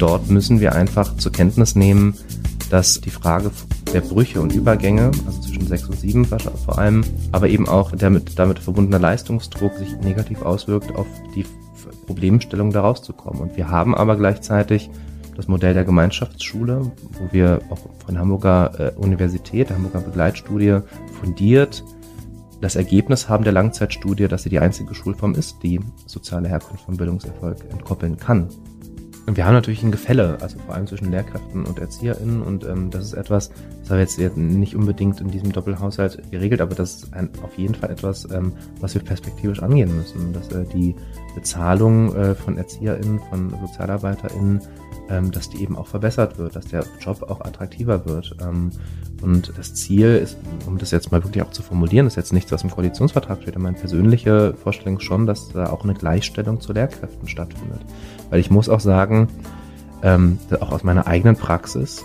dort müssen wir einfach zur Kenntnis nehmen, dass die Frage der Brüche und Übergänge, also zwischen sechs und sieben vor allem, aber eben auch der mit, damit verbundener Leistungsdruck sich negativ auswirkt auf die Problemstellung da rauszukommen. Und wir haben aber gleichzeitig das Modell der Gemeinschaftsschule, wo wir auch von Hamburger äh, Universität, der Hamburger Begleitstudie fundiert das Ergebnis haben der Langzeitstudie, dass sie die einzige Schulform ist, die soziale Herkunft vom Bildungserfolg entkoppeln kann. Und wir haben natürlich ein Gefälle, also vor allem zwischen Lehrkräften und ErzieherInnen. Und ähm, das ist etwas, das haben wir jetzt nicht unbedingt in diesem Doppelhaushalt geregelt, aber das ist ein, auf jeden Fall etwas, ähm, was wir perspektivisch angehen müssen. Dass äh, die Bezahlung äh, von ErzieherInnen, von SozialarbeiterInnen, ähm, dass die eben auch verbessert wird, dass der Job auch attraktiver wird. Ähm, und das Ziel ist, um das jetzt mal wirklich auch zu formulieren, ist jetzt nichts, was im Koalitionsvertrag steht, aber meine persönliche Vorstellung schon, dass da auch eine Gleichstellung zu Lehrkräften stattfindet. Weil ich muss auch sagen, ähm, auch aus meiner eigenen Praxis,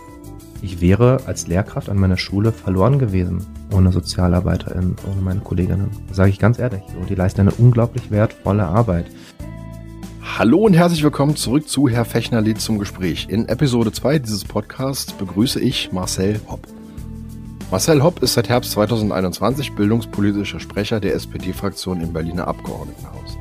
ich wäre als Lehrkraft an meiner Schule verloren gewesen ohne Sozialarbeiterin, ohne meine Kolleginnen. Sage ich ganz ehrlich. Und die leisten eine unglaublich wertvolle Arbeit. Hallo und herzlich willkommen zurück zu Herr Fechnerlied zum Gespräch. In Episode 2 dieses Podcasts begrüße ich Marcel Hopp. Marcel Hopp ist seit Herbst 2021 bildungspolitischer Sprecher der SPD-Fraktion im Berliner Abgeordnetenhaus.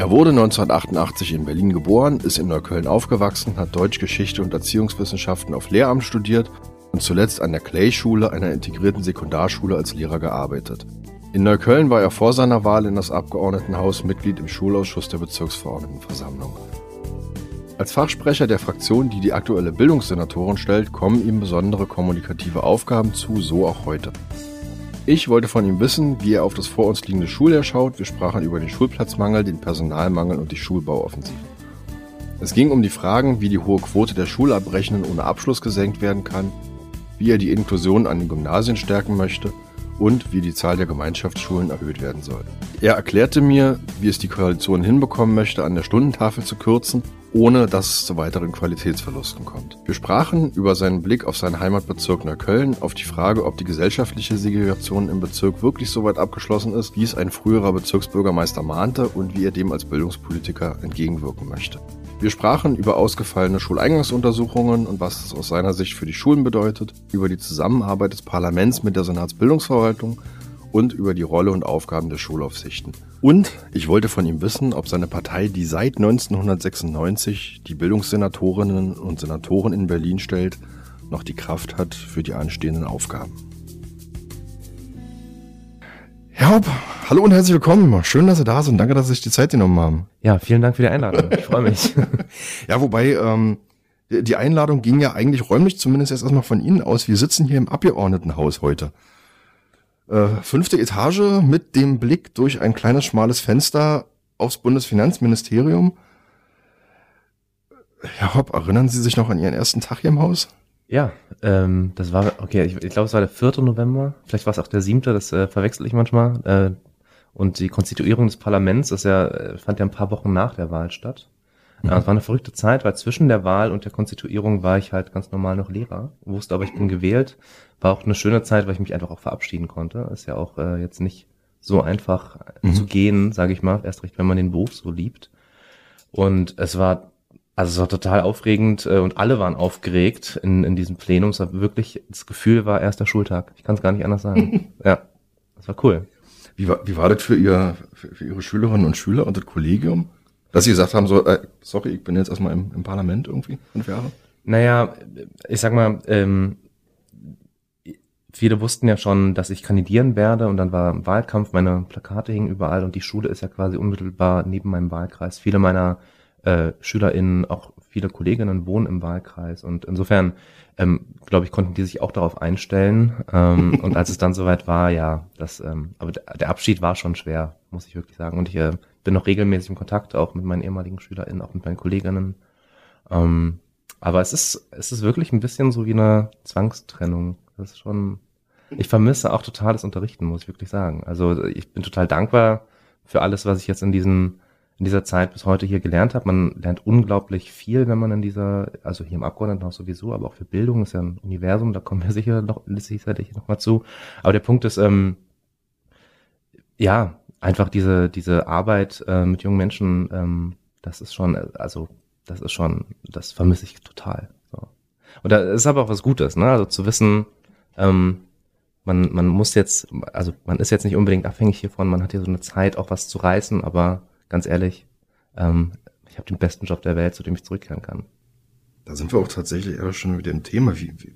Er wurde 1988 in Berlin geboren, ist in Neukölln aufgewachsen, hat Deutsch, Geschichte und Erziehungswissenschaften auf Lehramt studiert und zuletzt an der Clay-Schule, einer integrierten Sekundarschule, als Lehrer gearbeitet. In Neukölln war er vor seiner Wahl in das Abgeordnetenhaus Mitglied im Schulausschuss der Bezirksverordnetenversammlung. Als Fachsprecher der Fraktion, die die aktuelle Bildungssenatorin stellt, kommen ihm besondere kommunikative Aufgaben zu, so auch heute. Ich wollte von ihm wissen, wie er auf das vor uns liegende Schuljahr schaut. Wir sprachen über den Schulplatzmangel, den Personalmangel und die Schulbauoffensive. Es ging um die Fragen, wie die hohe Quote der Schulabbrechenden ohne Abschluss gesenkt werden kann, wie er die Inklusion an den Gymnasien stärken möchte – und wie die Zahl der Gemeinschaftsschulen erhöht werden soll. Er erklärte mir, wie es die Koalition hinbekommen möchte, an der Stundentafel zu kürzen, ohne dass es zu weiteren Qualitätsverlusten kommt. Wir sprachen über seinen Blick auf seinen Heimatbezirk Neukölln, auf die Frage, ob die gesellschaftliche Segregation im Bezirk wirklich so weit abgeschlossen ist, wie es ein früherer Bezirksbürgermeister mahnte und wie er dem als Bildungspolitiker entgegenwirken möchte. Wir sprachen über ausgefallene Schuleingangsuntersuchungen und was es aus seiner Sicht für die Schulen bedeutet, über die Zusammenarbeit des Parlaments mit der Senatsbildungsverwaltung und über die Rolle und Aufgaben der Schulaufsichten. Und ich wollte von ihm wissen, ob seine Partei, die seit 1996 die Bildungssenatorinnen und Senatoren in Berlin stellt, noch die Kraft hat für die anstehenden Aufgaben. Herr Hopp, hallo und herzlich willkommen. Schön, dass Sie da sind. Danke, dass Sie sich die Zeit genommen haben. Ja, vielen Dank für die Einladung. Ich freue mich. ja, wobei ähm, die Einladung ging ja eigentlich räumlich zumindest erst erstmal von Ihnen aus. Wir sitzen hier im Abgeordnetenhaus heute. Äh, fünfte Etage mit dem Blick durch ein kleines schmales Fenster aufs Bundesfinanzministerium. Herr Hopp, erinnern Sie sich noch an Ihren ersten Tag hier im Haus? Ja, ähm, das war, okay, ich, ich glaube, es war der 4. November, vielleicht war es auch der 7., das äh, verwechsel ich manchmal. Äh, und die Konstituierung des Parlaments, das ja, äh, fand ja ein paar Wochen nach der Wahl statt. Mhm. Es war eine verrückte Zeit, weil zwischen der Wahl und der Konstituierung war ich halt ganz normal noch Lehrer, wusste aber, ich bin gewählt. War auch eine schöne Zeit, weil ich mich einfach auch verabschieden konnte. Ist ja auch äh, jetzt nicht so einfach mhm. zu gehen, sage ich mal, erst recht, wenn man den Beruf so liebt. Und es war also es war total aufregend äh, und alle waren aufgeregt in, in diesem Plenum. Es war wirklich, das Gefühl war erster Schultag. Ich kann es gar nicht anders sagen. ja, das war cool. Wie war, wie war das für, ihr, für, für Ihre Schülerinnen und Schüler und das Kollegium? Dass Sie gesagt haben, so, äh, sorry, ich bin jetzt erstmal im, im Parlament irgendwie, fünf Jahre? Naja, ich sag mal, ähm, viele wussten ja schon, dass ich kandidieren werde und dann war Wahlkampf, meine Plakate hingen überall und die Schule ist ja quasi unmittelbar neben meinem Wahlkreis. Viele meiner äh, SchülerInnen, auch viele Kolleginnen wohnen im Wahlkreis und insofern, ähm, glaube ich, konnten die sich auch darauf einstellen. Ähm, und als es dann soweit war, ja, das, ähm, aber der Abschied war schon schwer, muss ich wirklich sagen. Und ich äh, bin noch regelmäßig im Kontakt, auch mit meinen ehemaligen SchülerInnen, auch mit meinen Kolleginnen. Ähm, aber es ist, es ist wirklich ein bisschen so wie eine Zwangstrennung. Das ist schon, ich vermisse auch total das Unterrichten, muss ich wirklich sagen. Also ich bin total dankbar für alles, was ich jetzt in diesen in dieser Zeit bis heute hier gelernt habe. Man lernt unglaublich viel, wenn man in dieser, also hier im Abgeordnetenhaus sowieso, aber auch für Bildung ist ja ein Universum, da kommen wir sicher noch, sicherlich noch mal zu. Aber der Punkt ist, ähm, ja, einfach diese, diese Arbeit äh, mit jungen Menschen, ähm, das ist schon, also das ist schon, das vermisse ich total. So. Und da ist aber auch was Gutes, ne? Also zu wissen, ähm, man, man muss jetzt, also man ist jetzt nicht unbedingt abhängig hiervon, man hat hier so eine Zeit, auch was zu reißen, aber ganz ehrlich, ähm, ich habe den besten Job der Welt, zu dem ich zurückkehren kann. Da sind wir auch tatsächlich eher schon wieder im Thema. Wie, wie,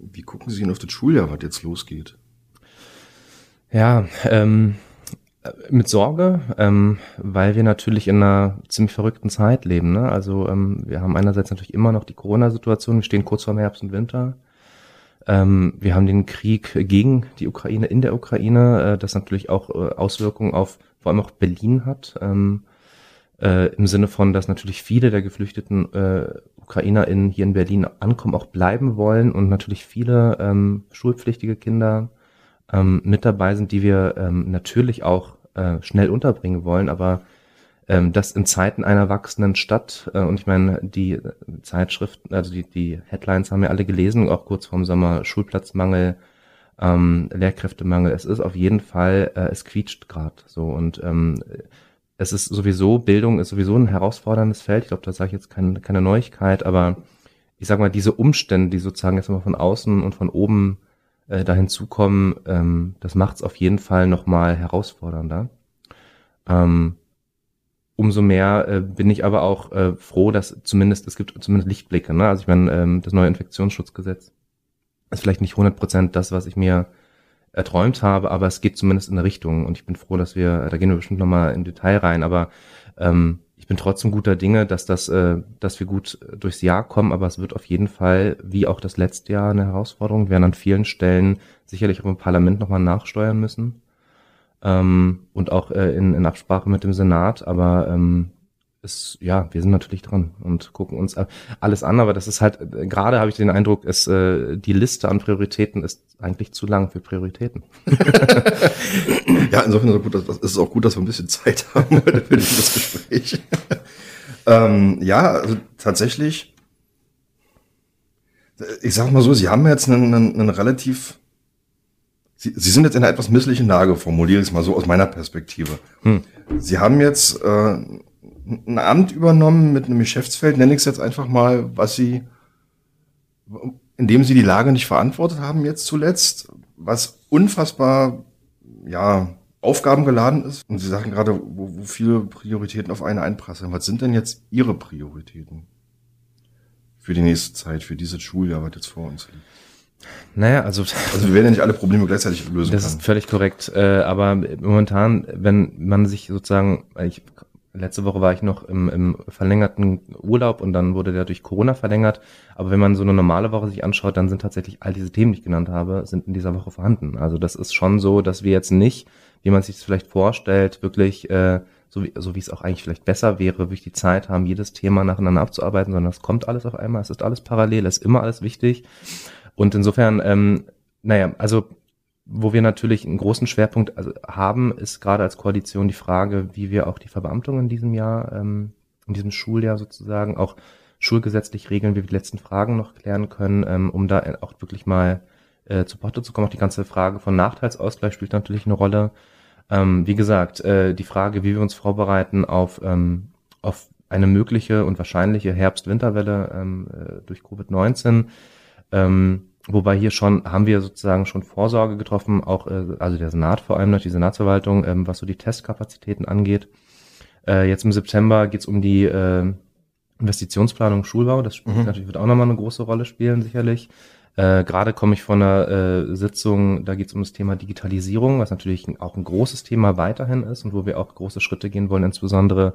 wie gucken Sie denn auf das Schuljahr, was jetzt losgeht? Ja, ähm, mit Sorge, ähm, weil wir natürlich in einer ziemlich verrückten Zeit leben. Ne? Also ähm, wir haben einerseits natürlich immer noch die Corona-Situation, wir stehen kurz vor Herbst und Winter. Ähm, wir haben den Krieg gegen die Ukraine in der Ukraine, äh, das natürlich auch äh, Auswirkungen auf vor allem auch Berlin hat. Ähm, äh, Im Sinne von, dass natürlich viele der geflüchteten äh, UkrainerInnen hier in Berlin ankommen, auch bleiben wollen und natürlich viele ähm, schulpflichtige Kinder ähm, mit dabei sind, die wir ähm, natürlich auch äh, schnell unterbringen wollen, aber ähm, das in Zeiten einer wachsenden Stadt, äh, und ich meine, die Zeitschriften, also die, die Headlines haben wir alle gelesen, auch kurz vorm Sommer, Schulplatzmangel, ähm, Lehrkräftemangel, es ist auf jeden Fall, äh, es quietscht gerade so. Und ähm, es ist sowieso, Bildung ist sowieso ein herausforderndes Feld. Ich glaube, da sage ich jetzt keine, keine Neuigkeit, aber ich sag mal, diese Umstände, die sozusagen jetzt mal von außen und von oben äh, da hinzukommen, ähm, das macht es auf jeden Fall nochmal herausfordernder. Ähm, umso mehr äh, bin ich aber auch äh, froh, dass zumindest, es gibt zumindest Lichtblicke. Ne? Also ich meine, ähm, das neue Infektionsschutzgesetz ist vielleicht nicht 100 Prozent das, was ich mir erträumt habe, aber es geht zumindest in eine Richtung und ich bin froh, dass wir, da gehen wir bestimmt nochmal in Detail rein, aber ähm, bin trotzdem guter Dinge, dass das, äh, dass wir gut durchs Jahr kommen, aber es wird auf jeden Fall, wie auch das letzte Jahr, eine Herausforderung. Wir werden an vielen Stellen sicherlich auch im Parlament nochmal nachsteuern müssen. Ähm, und auch äh, in, in Absprache mit dem Senat, aber ähm, ist, ja, wir sind natürlich dran und gucken uns alles an, aber das ist halt, gerade habe ich den Eindruck, es, äh, die Liste an Prioritäten ist eigentlich zu lang für Prioritäten. ja, insofern ist ist es auch gut, dass wir ein bisschen Zeit haben heute für dieses Gespräch. ähm, ja, also tatsächlich, ich sag mal so, Sie haben jetzt einen, einen, einen relativ Sie, Sie sind jetzt in einer etwas misslichen Lage, formuliere ich es mal so aus meiner Perspektive. Hm. Sie haben jetzt äh, ein Amt übernommen mit einem Geschäftsfeld, nenne ich es jetzt einfach mal, was sie, in dem sie die Lage nicht verantwortet haben jetzt zuletzt, was unfassbar, ja, Aufgaben geladen ist. Und Sie sagen gerade, wo, wo viele Prioritäten auf eine einprasseln. Was sind denn jetzt Ihre Prioritäten für die nächste Zeit, für dieses Schuljahr, was jetzt vor uns liegt? Naja, also. Also wir werden ja nicht alle Probleme gleichzeitig lösen. Das kann. ist völlig korrekt. Äh, aber momentan, wenn man sich sozusagen, ich letzte Woche war ich noch im, im verlängerten Urlaub und dann wurde der durch Corona verlängert. Aber wenn man so eine normale Woche sich anschaut, dann sind tatsächlich all diese Themen, die ich genannt habe, sind in dieser Woche vorhanden. Also das ist schon so, dass wir jetzt nicht, wie man sich das vielleicht vorstellt, wirklich, äh, so wie, so wie es auch eigentlich vielleicht besser wäre, wirklich die Zeit haben, jedes Thema nacheinander abzuarbeiten, sondern es kommt alles auf einmal, es ist alles parallel, es ist immer alles wichtig. Und insofern, ähm, naja, also wo wir natürlich einen großen Schwerpunkt also haben, ist gerade als Koalition die Frage, wie wir auch die Verbeamtung in diesem Jahr, ähm, in diesem Schuljahr sozusagen auch schulgesetzlich regeln, wie wir die letzten Fragen noch klären können, ähm, um da auch wirklich mal äh, zu Potte zu kommen. Auch die ganze Frage von Nachteilsausgleich spielt natürlich eine Rolle. Ähm, wie gesagt, äh, die Frage, wie wir uns vorbereiten auf, ähm, auf eine mögliche und wahrscheinliche Herbst-Winterwelle ähm, äh, durch Covid-19. Ähm, Wobei hier schon, haben wir sozusagen schon Vorsorge getroffen, auch, äh, also der Senat vor allem, die Senatsverwaltung, ähm, was so die Testkapazitäten angeht. Äh, jetzt im September geht es um die äh, Investitionsplanung Schulbau. Das spielt mhm. natürlich wird auch nochmal eine große Rolle spielen, sicherlich. Äh, Gerade komme ich von einer äh, Sitzung, da geht es um das Thema Digitalisierung, was natürlich auch ein großes Thema weiterhin ist und wo wir auch große Schritte gehen wollen, insbesondere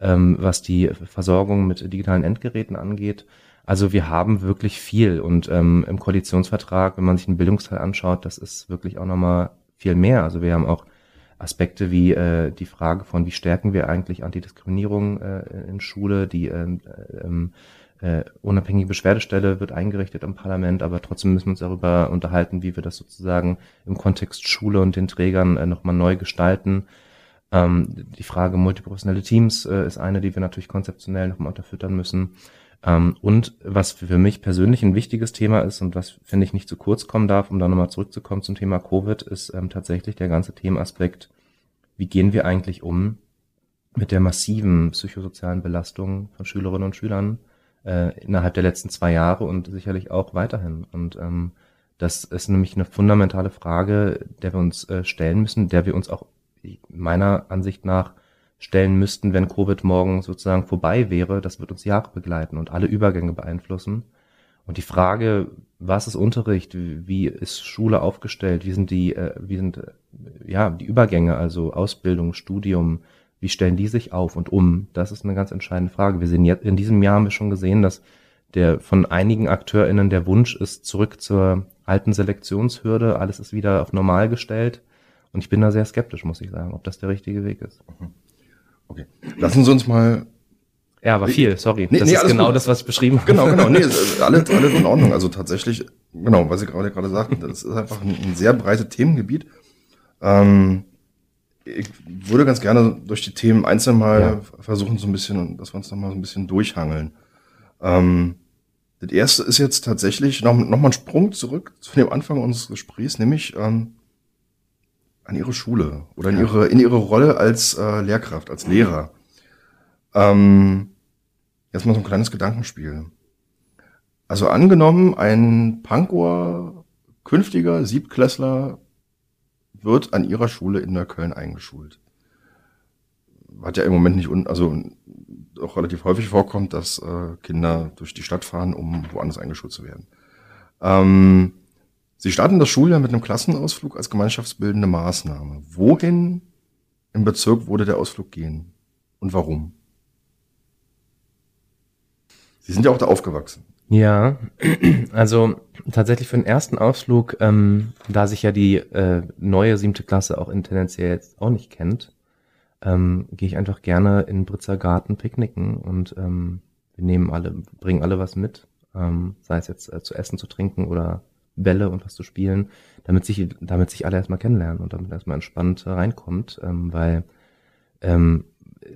ähm, was die Versorgung mit digitalen Endgeräten angeht. Also wir haben wirklich viel und ähm, im Koalitionsvertrag, wenn man sich den Bildungsteil anschaut, das ist wirklich auch nochmal viel mehr. Also wir haben auch Aspekte wie äh, die Frage von, wie stärken wir eigentlich Antidiskriminierung äh, in Schule, die äh, ähm, äh, unabhängige Beschwerdestelle wird eingerichtet im Parlament, aber trotzdem müssen wir uns darüber unterhalten, wie wir das sozusagen im Kontext Schule und den Trägern äh, nochmal neu gestalten. Ähm, die Frage multiprofessionelle Teams äh, ist eine, die wir natürlich konzeptionell nochmal unterfüttern müssen. Ähm, und was für mich persönlich ein wichtiges Thema ist und was, finde ich, nicht zu kurz kommen darf, um da nochmal zurückzukommen zum Thema Covid, ist ähm, tatsächlich der ganze Themenaspekt, wie gehen wir eigentlich um mit der massiven psychosozialen Belastung von Schülerinnen und Schülern äh, innerhalb der letzten zwei Jahre und sicherlich auch weiterhin. Und ähm, das ist nämlich eine fundamentale Frage, der wir uns äh, stellen müssen, der wir uns auch meiner Ansicht nach stellen müssten, wenn Covid morgen sozusagen vorbei wäre. Das wird uns Jahre begleiten und alle Übergänge beeinflussen. Und die Frage, was ist Unterricht, wie ist Schule aufgestellt, wie sind die, äh, wie sind äh, ja die Übergänge, also Ausbildung, Studium, wie stellen die sich auf und um? Das ist eine ganz entscheidende Frage. Wir sehen jetzt, in diesem Jahr haben wir schon gesehen, dass der von einigen AkteurInnen der Wunsch ist, zurück zur alten Selektionshürde, alles ist wieder auf normal gestellt. Und ich bin da sehr skeptisch, muss ich sagen, ob das der richtige Weg ist. Mhm. Okay. Lassen Sie uns mal. Ja, aber viel, sorry. Nee, das nee, ist genau gut. das, was ich beschrieben habe. Genau, genau. Nee, alles, alles in Ordnung. Also tatsächlich, genau, was Sie gerade gerade sagten, das ist einfach ein, ein sehr breites Themengebiet. Ähm, ich würde ganz gerne durch die Themen einzeln mal ja. versuchen, so ein bisschen, dass wir uns noch mal so ein bisschen durchhangeln. Ähm, das erste ist jetzt tatsächlich noch, noch mal ein Sprung zurück zu dem Anfang unseres Gesprächs, nämlich ähm, an ihre Schule oder in ihre, in ihre Rolle als äh, Lehrkraft, als Lehrer. Ähm, jetzt mal so ein kleines Gedankenspiel. Also angenommen, ein Pankower, künftiger Siebklässler wird an ihrer Schule in Neukölln eingeschult. Hat ja im Moment nicht, un also auch relativ häufig vorkommt, dass äh, Kinder durch die Stadt fahren, um woanders eingeschult zu werden. Ähm, Sie starten das Schuljahr mit einem Klassenausflug als gemeinschaftsbildende Maßnahme. Wohin im Bezirk würde der Ausflug gehen und warum? Sie sind ja auch da aufgewachsen. Ja, also tatsächlich für den ersten Ausflug, ähm, da sich ja die äh, neue siebte Klasse auch tendenziell jetzt auch nicht kennt, ähm, gehe ich einfach gerne in Britzer Garten picknicken und ähm, wir nehmen alle, bringen alle was mit, ähm, sei es jetzt äh, zu essen, zu trinken oder Bälle und was zu spielen, damit sich, damit sich alle erstmal kennenlernen und damit erstmal entspannt reinkommt, ähm, weil ähm,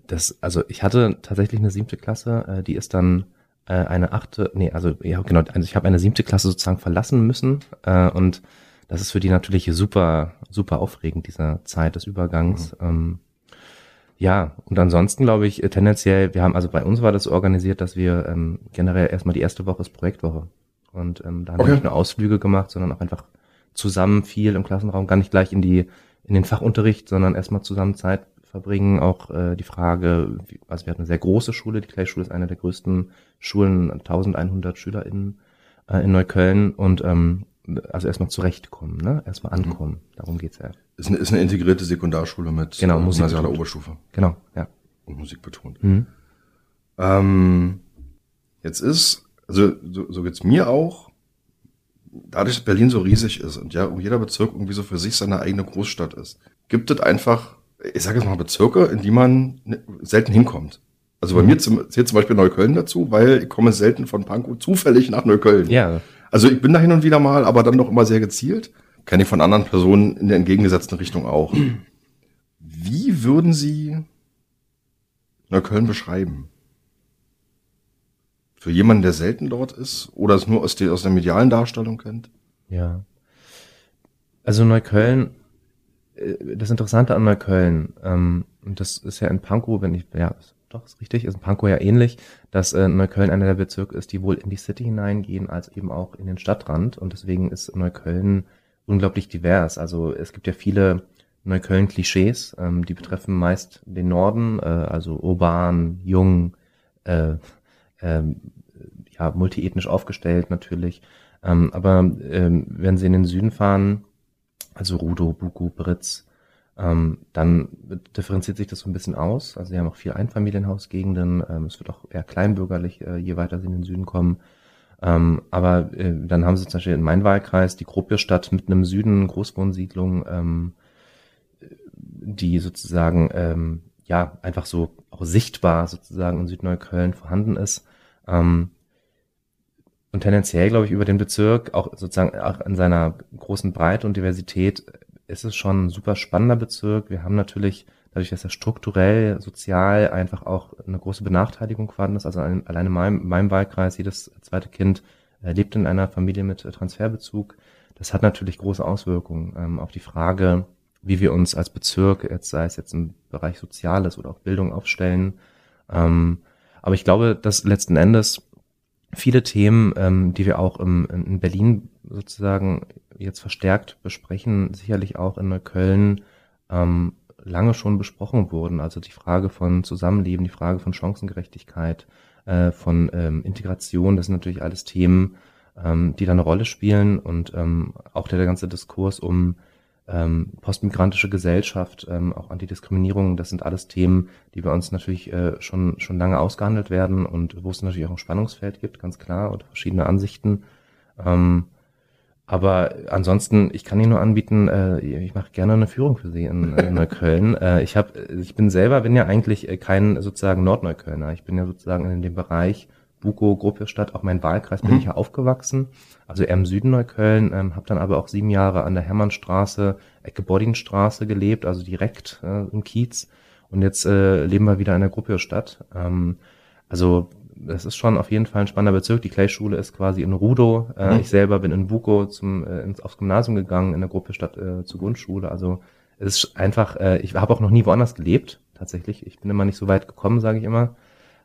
das, also ich hatte tatsächlich eine siebte Klasse, äh, die ist dann äh, eine achte, nee, also ja genau, also ich habe eine siebte Klasse sozusagen verlassen müssen äh, und das ist für die natürlich super, super aufregend, dieser Zeit des Übergangs. Mhm. Ähm, ja, und ansonsten glaube ich äh, tendenziell, wir haben, also bei uns war das so organisiert, dass wir ähm, generell erstmal die erste Woche ist Projektwoche. Und ähm, da haben okay. wir nicht nur Ausflüge gemacht, sondern auch einfach zusammen viel im Klassenraum, gar nicht gleich in die in den Fachunterricht, sondern erstmal zusammen Zeit verbringen. Auch äh, die Frage, also wir hatten eine sehr große Schule, die Kleinschule ist eine der größten Schulen, 1100 SchülerInnen äh, in Neukölln und ähm, also erstmal zurechtkommen, ne? Erstmal mhm. ankommen. Mhm. Darum geht's ja. Ist eine, ist eine integrierte Sekundarschule mit genau, Musik gymnasialer Oberstufe. Genau, ja. Und Musik betont. Mhm. Ähm, jetzt ist also so, so geht's mir auch. Dadurch, dass Berlin so riesig ist und ja, jeder Bezirk irgendwie so für sich seine eigene Großstadt ist, gibt es einfach, ich sage jetzt mal Bezirke, in die man selten hinkommt. Also bei mhm. mir zum, zählt zum Beispiel Neukölln dazu, weil ich komme selten von Pankow zufällig nach Neukölln. Ja. Also ich bin da hin und wieder mal, aber dann doch immer sehr gezielt. Kenne ich von anderen Personen in der entgegengesetzten Richtung auch. Wie würden Sie Neukölln beschreiben? Für jemanden, der selten dort ist oder es nur aus der, aus der medialen Darstellung kennt? Ja. Also Neukölln, äh, das Interessante an Neukölln, ähm, und das ist ja in Pankow, wenn ich, ja, doch, ist richtig, ist in Pankow ja ähnlich, dass äh, Neukölln einer der Bezirke ist, die wohl in die City hineingehen, als eben auch in den Stadtrand. Und deswegen ist Neukölln unglaublich divers. Also es gibt ja viele Neukölln-Klischees, ähm, die betreffen meist den Norden, äh, also urban, jung, äh, ähm, ja, multiethnisch aufgestellt natürlich. Ähm, aber ähm, wenn sie in den Süden fahren, also Rudo, Buku, Britz, ähm, dann differenziert sich das so ein bisschen aus. Also sie haben auch viel Einfamilienhausgegenden. Ähm, es wird auch eher kleinbürgerlich, äh, je weiter sie in den Süden kommen. Ähm, aber äh, dann haben sie zum Beispiel in meinem Wahlkreis die Gruppierstadt mit einem Süden, Großwohnsiedlung, ähm, die sozusagen ähm, ja einfach so auch sichtbar sozusagen in Südneukölln vorhanden ist. Ähm, und tendenziell, glaube ich, über den Bezirk, auch sozusagen auch in seiner großen Breite und Diversität, ist es schon ein super spannender Bezirk. Wir haben natürlich, dadurch, dass er strukturell, sozial einfach auch eine große Benachteiligung vorhanden ist, also alleine in meinem, meinem Wahlkreis, jedes zweite Kind äh, lebt in einer Familie mit Transferbezug. Das hat natürlich große Auswirkungen ähm, auf die Frage, wie wir uns als Bezirk, jetzt sei es jetzt im Bereich Soziales oder auch Bildung aufstellen. Ähm, aber ich glaube, dass letzten Endes viele Themen, ähm, die wir auch im, in Berlin sozusagen jetzt verstärkt besprechen, sicherlich auch in Neukölln ähm, lange schon besprochen wurden. Also die Frage von Zusammenleben, die Frage von Chancengerechtigkeit, äh, von ähm, Integration, das sind natürlich alles Themen, ähm, die da eine Rolle spielen und ähm, auch der, der ganze Diskurs um ähm, postmigrantische Gesellschaft, ähm, auch Antidiskriminierung, das sind alles Themen, die bei uns natürlich äh, schon, schon lange ausgehandelt werden und wo es natürlich auch ein Spannungsfeld gibt, ganz klar, oder verschiedene Ansichten. Ähm, aber ansonsten, ich kann Ihnen nur anbieten, äh, ich mache gerne eine Führung für Sie in, in Neukölln. äh, ich habe, ich bin selber, bin ja eigentlich äh, kein sozusagen Nordneuköllner. Ich bin ja sozusagen in dem Bereich Buko, Gropiusstadt, auch mein Wahlkreis bin mhm. ich ja aufgewachsen. Also eher im Süden Neukölln, ähm, habe dann aber auch sieben Jahre an der Hermannstraße, Ecke Boddingstraße gelebt, also direkt äh, im Kiez. Und jetzt äh, leben wir wieder in der Gropiusstadt. Ähm, also das ist schon auf jeden Fall ein spannender Bezirk. Die Clay-Schule ist quasi in Rudo. Äh, mhm. Ich selber bin in Buko zum, äh, ins, aufs Gymnasium gegangen, in der Gruppe statt äh, zur Grundschule. Also es ist einfach, äh, ich habe auch noch nie woanders gelebt, tatsächlich. Ich bin immer nicht so weit gekommen, sage ich immer.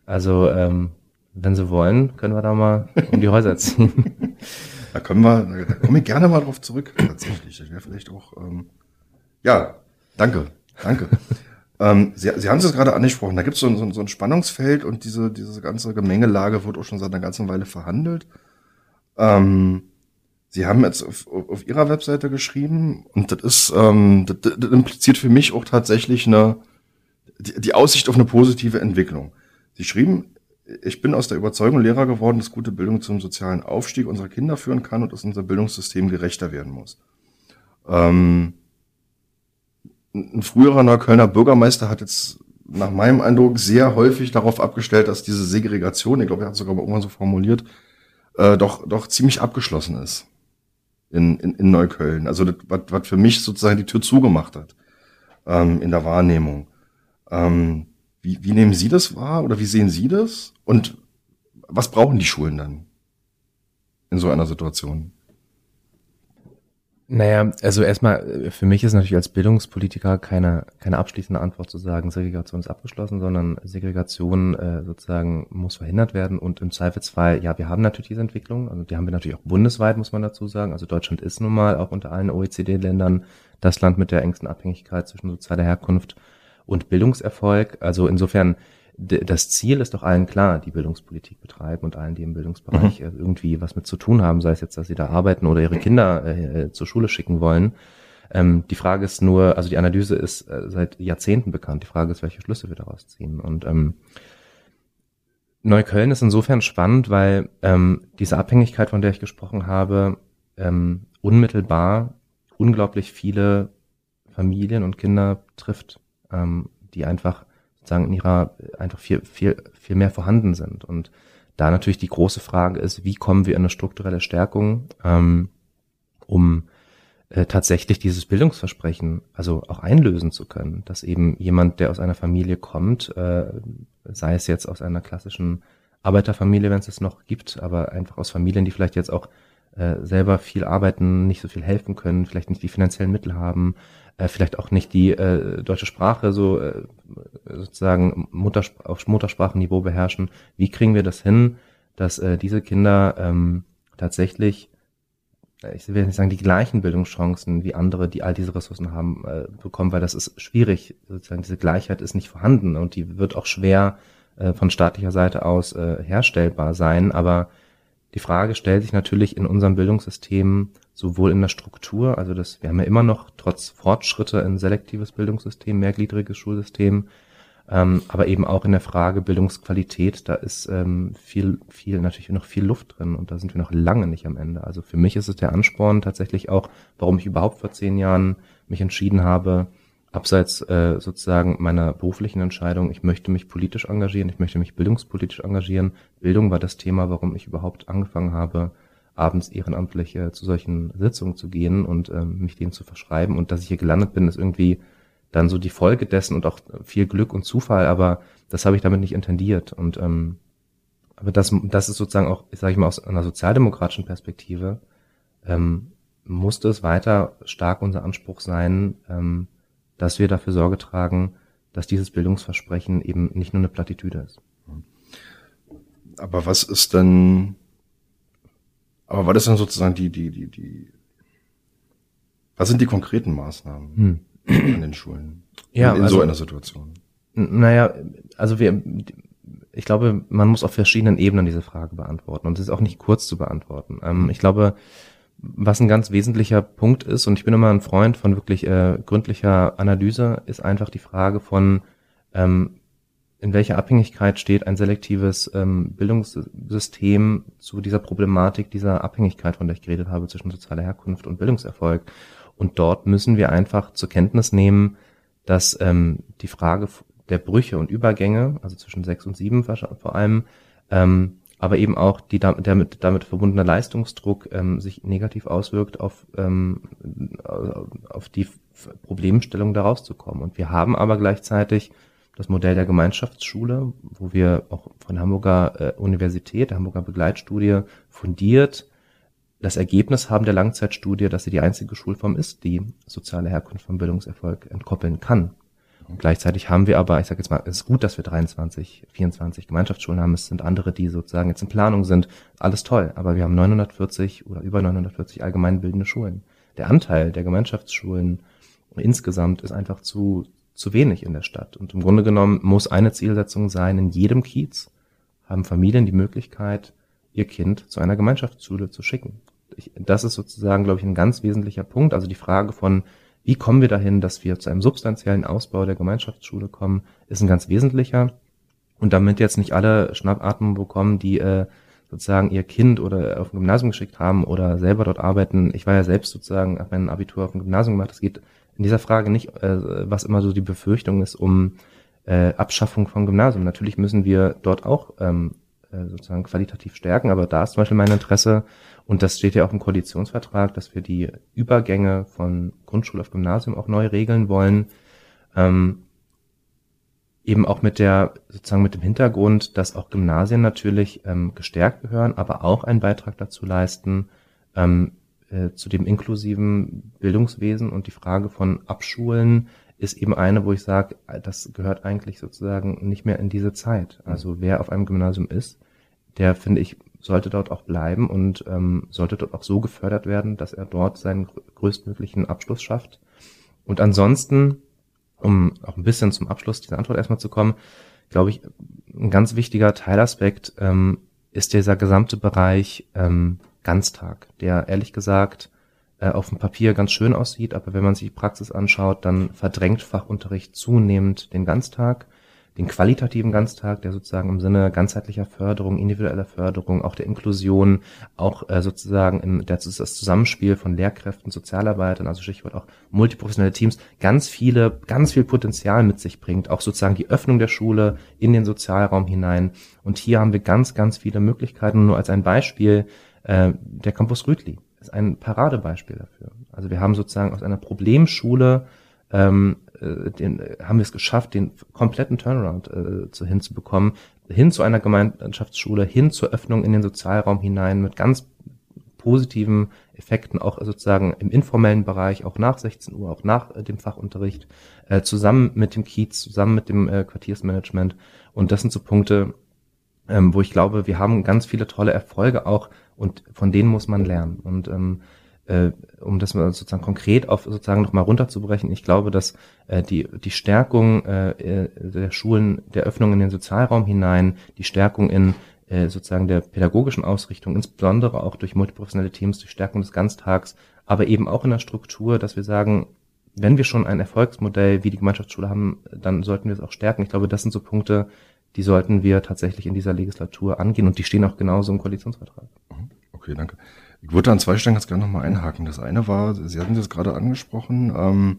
Also ähm, wenn Sie wollen, können wir da mal um die Häuser ziehen. da können wir, da komme ich gerne mal drauf zurück, tatsächlich. Das wäre vielleicht auch, ähm, ja, danke, danke. Ähm, Sie, Sie haben es gerade angesprochen, da gibt es so, so, so, ein Spannungsfeld und diese, diese ganze Gemengelage wird auch schon seit einer ganzen Weile verhandelt. Ähm, Sie haben jetzt auf, auf Ihrer Webseite geschrieben und das ist, ähm, das, das impliziert für mich auch tatsächlich eine, die, die Aussicht auf eine positive Entwicklung. Sie schrieben, ich bin aus der Überzeugung Lehrer geworden, dass gute Bildung zum sozialen Aufstieg unserer Kinder führen kann und dass unser Bildungssystem gerechter werden muss. Ähm, ein früherer Neuköllner Bürgermeister hat jetzt nach meinem Eindruck sehr häufig darauf abgestellt, dass diese Segregation, ich glaube, er hat es sogar mal irgendwann so formuliert, äh, doch, doch ziemlich abgeschlossen ist in, in, in Neukölln. Also was, was für mich sozusagen die Tür zugemacht hat ähm, in der Wahrnehmung. Ähm, wie, wie nehmen Sie das wahr oder wie sehen Sie das? Und was brauchen die Schulen dann in so einer Situation? Naja, also erstmal, äh, für mich ist natürlich als Bildungspolitiker keine, keine abschließende Antwort zu sagen, Segregation ist abgeschlossen, sondern Segregation äh, sozusagen muss verhindert werden und im Zweifelsfall, ja, wir haben natürlich diese Entwicklung, also die haben wir natürlich auch bundesweit, muss man dazu sagen. Also Deutschland ist nun mal auch unter allen OECD-Ländern das Land mit der engsten Abhängigkeit zwischen sozialer Herkunft und Bildungserfolg. Also insofern das Ziel ist doch allen klar, die Bildungspolitik betreiben und allen, die im Bildungsbereich mhm. irgendwie was mit zu tun haben, sei es jetzt, dass sie da arbeiten oder ihre Kinder äh, zur Schule schicken wollen. Ähm, die Frage ist nur, also die Analyse ist äh, seit Jahrzehnten bekannt. Die Frage ist, welche Schlüsse wir daraus ziehen. Und ähm, Neukölln ist insofern spannend, weil ähm, diese Abhängigkeit, von der ich gesprochen habe, ähm, unmittelbar unglaublich viele Familien und Kinder trifft, ähm, die einfach sozusagen in ihrer einfach viel, viel, viel mehr vorhanden sind. Und da natürlich die große Frage ist, wie kommen wir in eine strukturelle Stärkung, ähm, um äh, tatsächlich dieses Bildungsversprechen also auch einlösen zu können, dass eben jemand, der aus einer Familie kommt, äh, sei es jetzt aus einer klassischen Arbeiterfamilie, wenn es es noch gibt, aber einfach aus Familien, die vielleicht jetzt auch äh, selber viel arbeiten, nicht so viel helfen können, vielleicht nicht die finanziellen Mittel haben, äh, vielleicht auch nicht die äh, deutsche Sprache so äh, sozusagen Mutterspr auf Muttersprachenniveau beherrschen. Wie kriegen wir das hin, dass äh, diese Kinder ähm, tatsächlich, äh, ich will nicht sagen, die gleichen Bildungschancen wie andere, die all diese Ressourcen haben, äh, bekommen, weil das ist schwierig. Sozusagen diese Gleichheit ist nicht vorhanden und die wird auch schwer äh, von staatlicher Seite aus äh, herstellbar sein. Aber die Frage stellt sich natürlich in unserem Bildungssystem sowohl in der Struktur, also das, wir haben ja immer noch trotz Fortschritte ein selektives Bildungssystem, mehrgliedriges Schulsystem, ähm, aber eben auch in der Frage Bildungsqualität, da ist ähm, viel, viel, natürlich noch viel Luft drin und da sind wir noch lange nicht am Ende. Also für mich ist es der Ansporn tatsächlich auch, warum ich überhaupt vor zehn Jahren mich entschieden habe, abseits äh, sozusagen meiner beruflichen Entscheidung, ich möchte mich politisch engagieren, ich möchte mich bildungspolitisch engagieren. Bildung war das Thema, warum ich überhaupt angefangen habe, abends ehrenamtlich äh, zu solchen Sitzungen zu gehen und ähm, mich denen zu verschreiben. Und dass ich hier gelandet bin, ist irgendwie dann so die Folge dessen und auch viel Glück und Zufall, aber das habe ich damit nicht intendiert. Und ähm, aber das, das ist sozusagen auch, sage ich mal, aus einer sozialdemokratischen Perspektive ähm, musste es weiter stark unser Anspruch sein, ähm, dass wir dafür Sorge tragen, dass dieses Bildungsversprechen eben nicht nur eine Plattitüde ist. Aber was ist denn, aber was ist denn sozusagen die, die, die, die, was sind die konkreten Maßnahmen hm. an den Schulen ja, in, in also, so einer Situation? Naja, also wir, ich glaube, man muss auf verschiedenen Ebenen diese Frage beantworten und es ist auch nicht kurz zu beantworten. Ähm, ich glaube, was ein ganz wesentlicher Punkt ist, und ich bin immer ein Freund von wirklich äh, gründlicher Analyse, ist einfach die Frage von, ähm, in welcher Abhängigkeit steht ein selektives ähm, Bildungssystem zu dieser Problematik, dieser Abhängigkeit, von der ich geredet habe, zwischen sozialer Herkunft und Bildungserfolg. Und dort müssen wir einfach zur Kenntnis nehmen, dass ähm, die Frage der Brüche und Übergänge, also zwischen sechs und sieben vor allem, ähm, aber eben auch die damit, damit, verbundene Leistungsdruck ähm, sich negativ auswirkt auf, ähm, auf die Problemstellung da rauszukommen. Und wir haben aber gleichzeitig das Modell der Gemeinschaftsschule, wo wir auch von Hamburger äh, Universität, der Hamburger Begleitstudie fundiert das Ergebnis haben der Langzeitstudie, dass sie die einzige Schulform ist, die soziale Herkunft vom Bildungserfolg entkoppeln kann. Gleichzeitig haben wir aber, ich sage jetzt mal, es ist gut, dass wir 23, 24 Gemeinschaftsschulen haben. Es sind andere, die sozusagen jetzt in Planung sind. Alles toll, aber wir haben 940 oder über 940 allgemeinbildende Schulen. Der Anteil der Gemeinschaftsschulen insgesamt ist einfach zu, zu wenig in der Stadt. Und im Grunde genommen muss eine Zielsetzung sein, in jedem Kiez haben Familien die Möglichkeit, ihr Kind zu einer Gemeinschaftsschule zu schicken. Ich, das ist sozusagen, glaube ich, ein ganz wesentlicher Punkt. Also die Frage von, wie kommen wir dahin, dass wir zu einem substanziellen Ausbau der Gemeinschaftsschule kommen, ist ein ganz wesentlicher. Und damit jetzt nicht alle Schnappatmen bekommen, die äh, sozusagen ihr Kind oder auf ein Gymnasium geschickt haben oder selber dort arbeiten. Ich war ja selbst sozusagen, habe mein Abitur auf dem Gymnasium gemacht. Es geht in dieser Frage nicht, äh, was immer so die Befürchtung ist, um äh, Abschaffung von Gymnasium. Natürlich müssen wir dort auch ähm, äh, sozusagen qualitativ stärken, aber da ist zum Beispiel mein Interesse, und das steht ja auch im Koalitionsvertrag, dass wir die Übergänge von Grundschule auf Gymnasium auch neu regeln wollen. Ähm, eben auch mit der, sozusagen mit dem Hintergrund, dass auch Gymnasien natürlich ähm, gestärkt gehören, aber auch einen Beitrag dazu leisten, ähm, äh, zu dem inklusiven Bildungswesen und die Frage von Abschulen ist eben eine, wo ich sage, das gehört eigentlich sozusagen nicht mehr in diese Zeit. Also wer auf einem Gymnasium ist, der finde ich sollte dort auch bleiben und ähm, sollte dort auch so gefördert werden, dass er dort seinen größtmöglichen Abschluss schafft. Und ansonsten, um auch ein bisschen zum Abschluss dieser Antwort erstmal zu kommen, glaube ich, ein ganz wichtiger Teilaspekt ähm, ist dieser gesamte Bereich ähm, Ganztag, der ehrlich gesagt äh, auf dem Papier ganz schön aussieht, aber wenn man sich die Praxis anschaut, dann verdrängt Fachunterricht zunehmend den Ganztag den qualitativen Ganztag, der sozusagen im Sinne ganzheitlicher Förderung, individueller Förderung, auch der Inklusion, auch äh, sozusagen im, der, das Zusammenspiel von Lehrkräften, Sozialarbeitern, also Stichwort auch multiprofessionelle Teams, ganz viele, ganz viel Potenzial mit sich bringt, auch sozusagen die Öffnung der Schule in den Sozialraum hinein. Und hier haben wir ganz, ganz viele Möglichkeiten. Nur als ein Beispiel, der Campus Rütli ist ein Paradebeispiel dafür. Also wir haben sozusagen aus einer Problemschule ähm, äh, den, haben wir es geschafft, den kompletten Turnaround äh, zu, hinzubekommen, hin zu einer Gemeinschaftsschule, hin zur Öffnung in den Sozialraum hinein mit ganz positiven Effekten, auch sozusagen im informellen Bereich, auch nach 16 Uhr, auch nach äh, dem Fachunterricht, äh, zusammen mit dem Kiez, zusammen mit dem äh, Quartiersmanagement. Und das sind so Punkte, ähm, wo ich glaube, wir haben ganz viele tolle Erfolge auch und von denen muss man lernen. Und ähm, äh, um das mal sozusagen konkret auf sozusagen nochmal runterzubrechen, ich glaube, dass äh, die, die Stärkung äh, äh, der Schulen, der Öffnung in den Sozialraum hinein, die Stärkung in äh, sozusagen der pädagogischen Ausrichtung, insbesondere auch durch multiprofessionelle Teams, die Stärkung des Ganztags, aber eben auch in der Struktur, dass wir sagen, wenn wir schon ein Erfolgsmodell wie die Gemeinschaftsschule haben, dann sollten wir es auch stärken. Ich glaube, das sind so Punkte, die sollten wir tatsächlich in dieser Legislatur angehen und die stehen auch genauso im Koalitionsvertrag. Mhm. Okay, danke. Ich würde an zwei Stellen ganz gerne nochmal einhaken. Das eine war, Sie hatten das gerade angesprochen, ähm,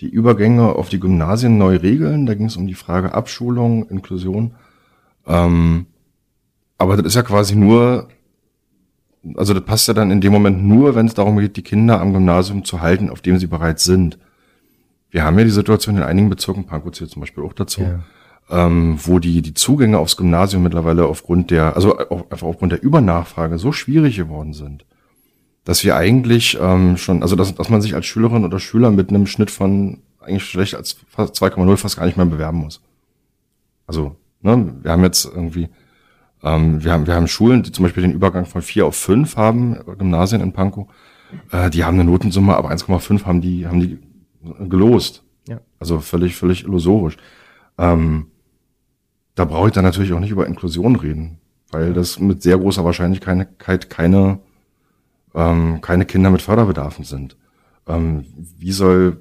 die Übergänge auf die Gymnasien neu regeln. Da ging es um die Frage Abschulung, Inklusion. Ähm, aber das ist ja quasi nur, also das passt ja dann in dem Moment nur, wenn es darum geht, die Kinder am Gymnasium zu halten, auf dem sie bereits sind. Wir haben ja die Situation in einigen Bezirken, Pankow zählt zum Beispiel auch dazu, ja ähm, wo die, die Zugänge aufs Gymnasium mittlerweile aufgrund der, also auf, einfach aufgrund der Übernachfrage so schwierig geworden sind, dass wir eigentlich ähm, schon, also dass, dass man sich als Schülerin oder Schüler mit einem Schnitt von eigentlich schlecht als 2,0 fast gar nicht mehr bewerben muss. Also, ne, wir haben jetzt irgendwie, ähm, wir haben, wir haben Schulen, die zum Beispiel den Übergang von 4 auf 5 haben, Gymnasien in Pankow, äh, die haben eine Notensumme, aber 1,5 haben die, haben die gelost. Ja. Also völlig, völlig illusorisch. Ähm, da brauche ich dann natürlich auch nicht über Inklusion reden, weil das mit sehr großer Wahrscheinlichkeit keine, ähm, keine Kinder mit Förderbedarfen sind. Ähm, wie soll,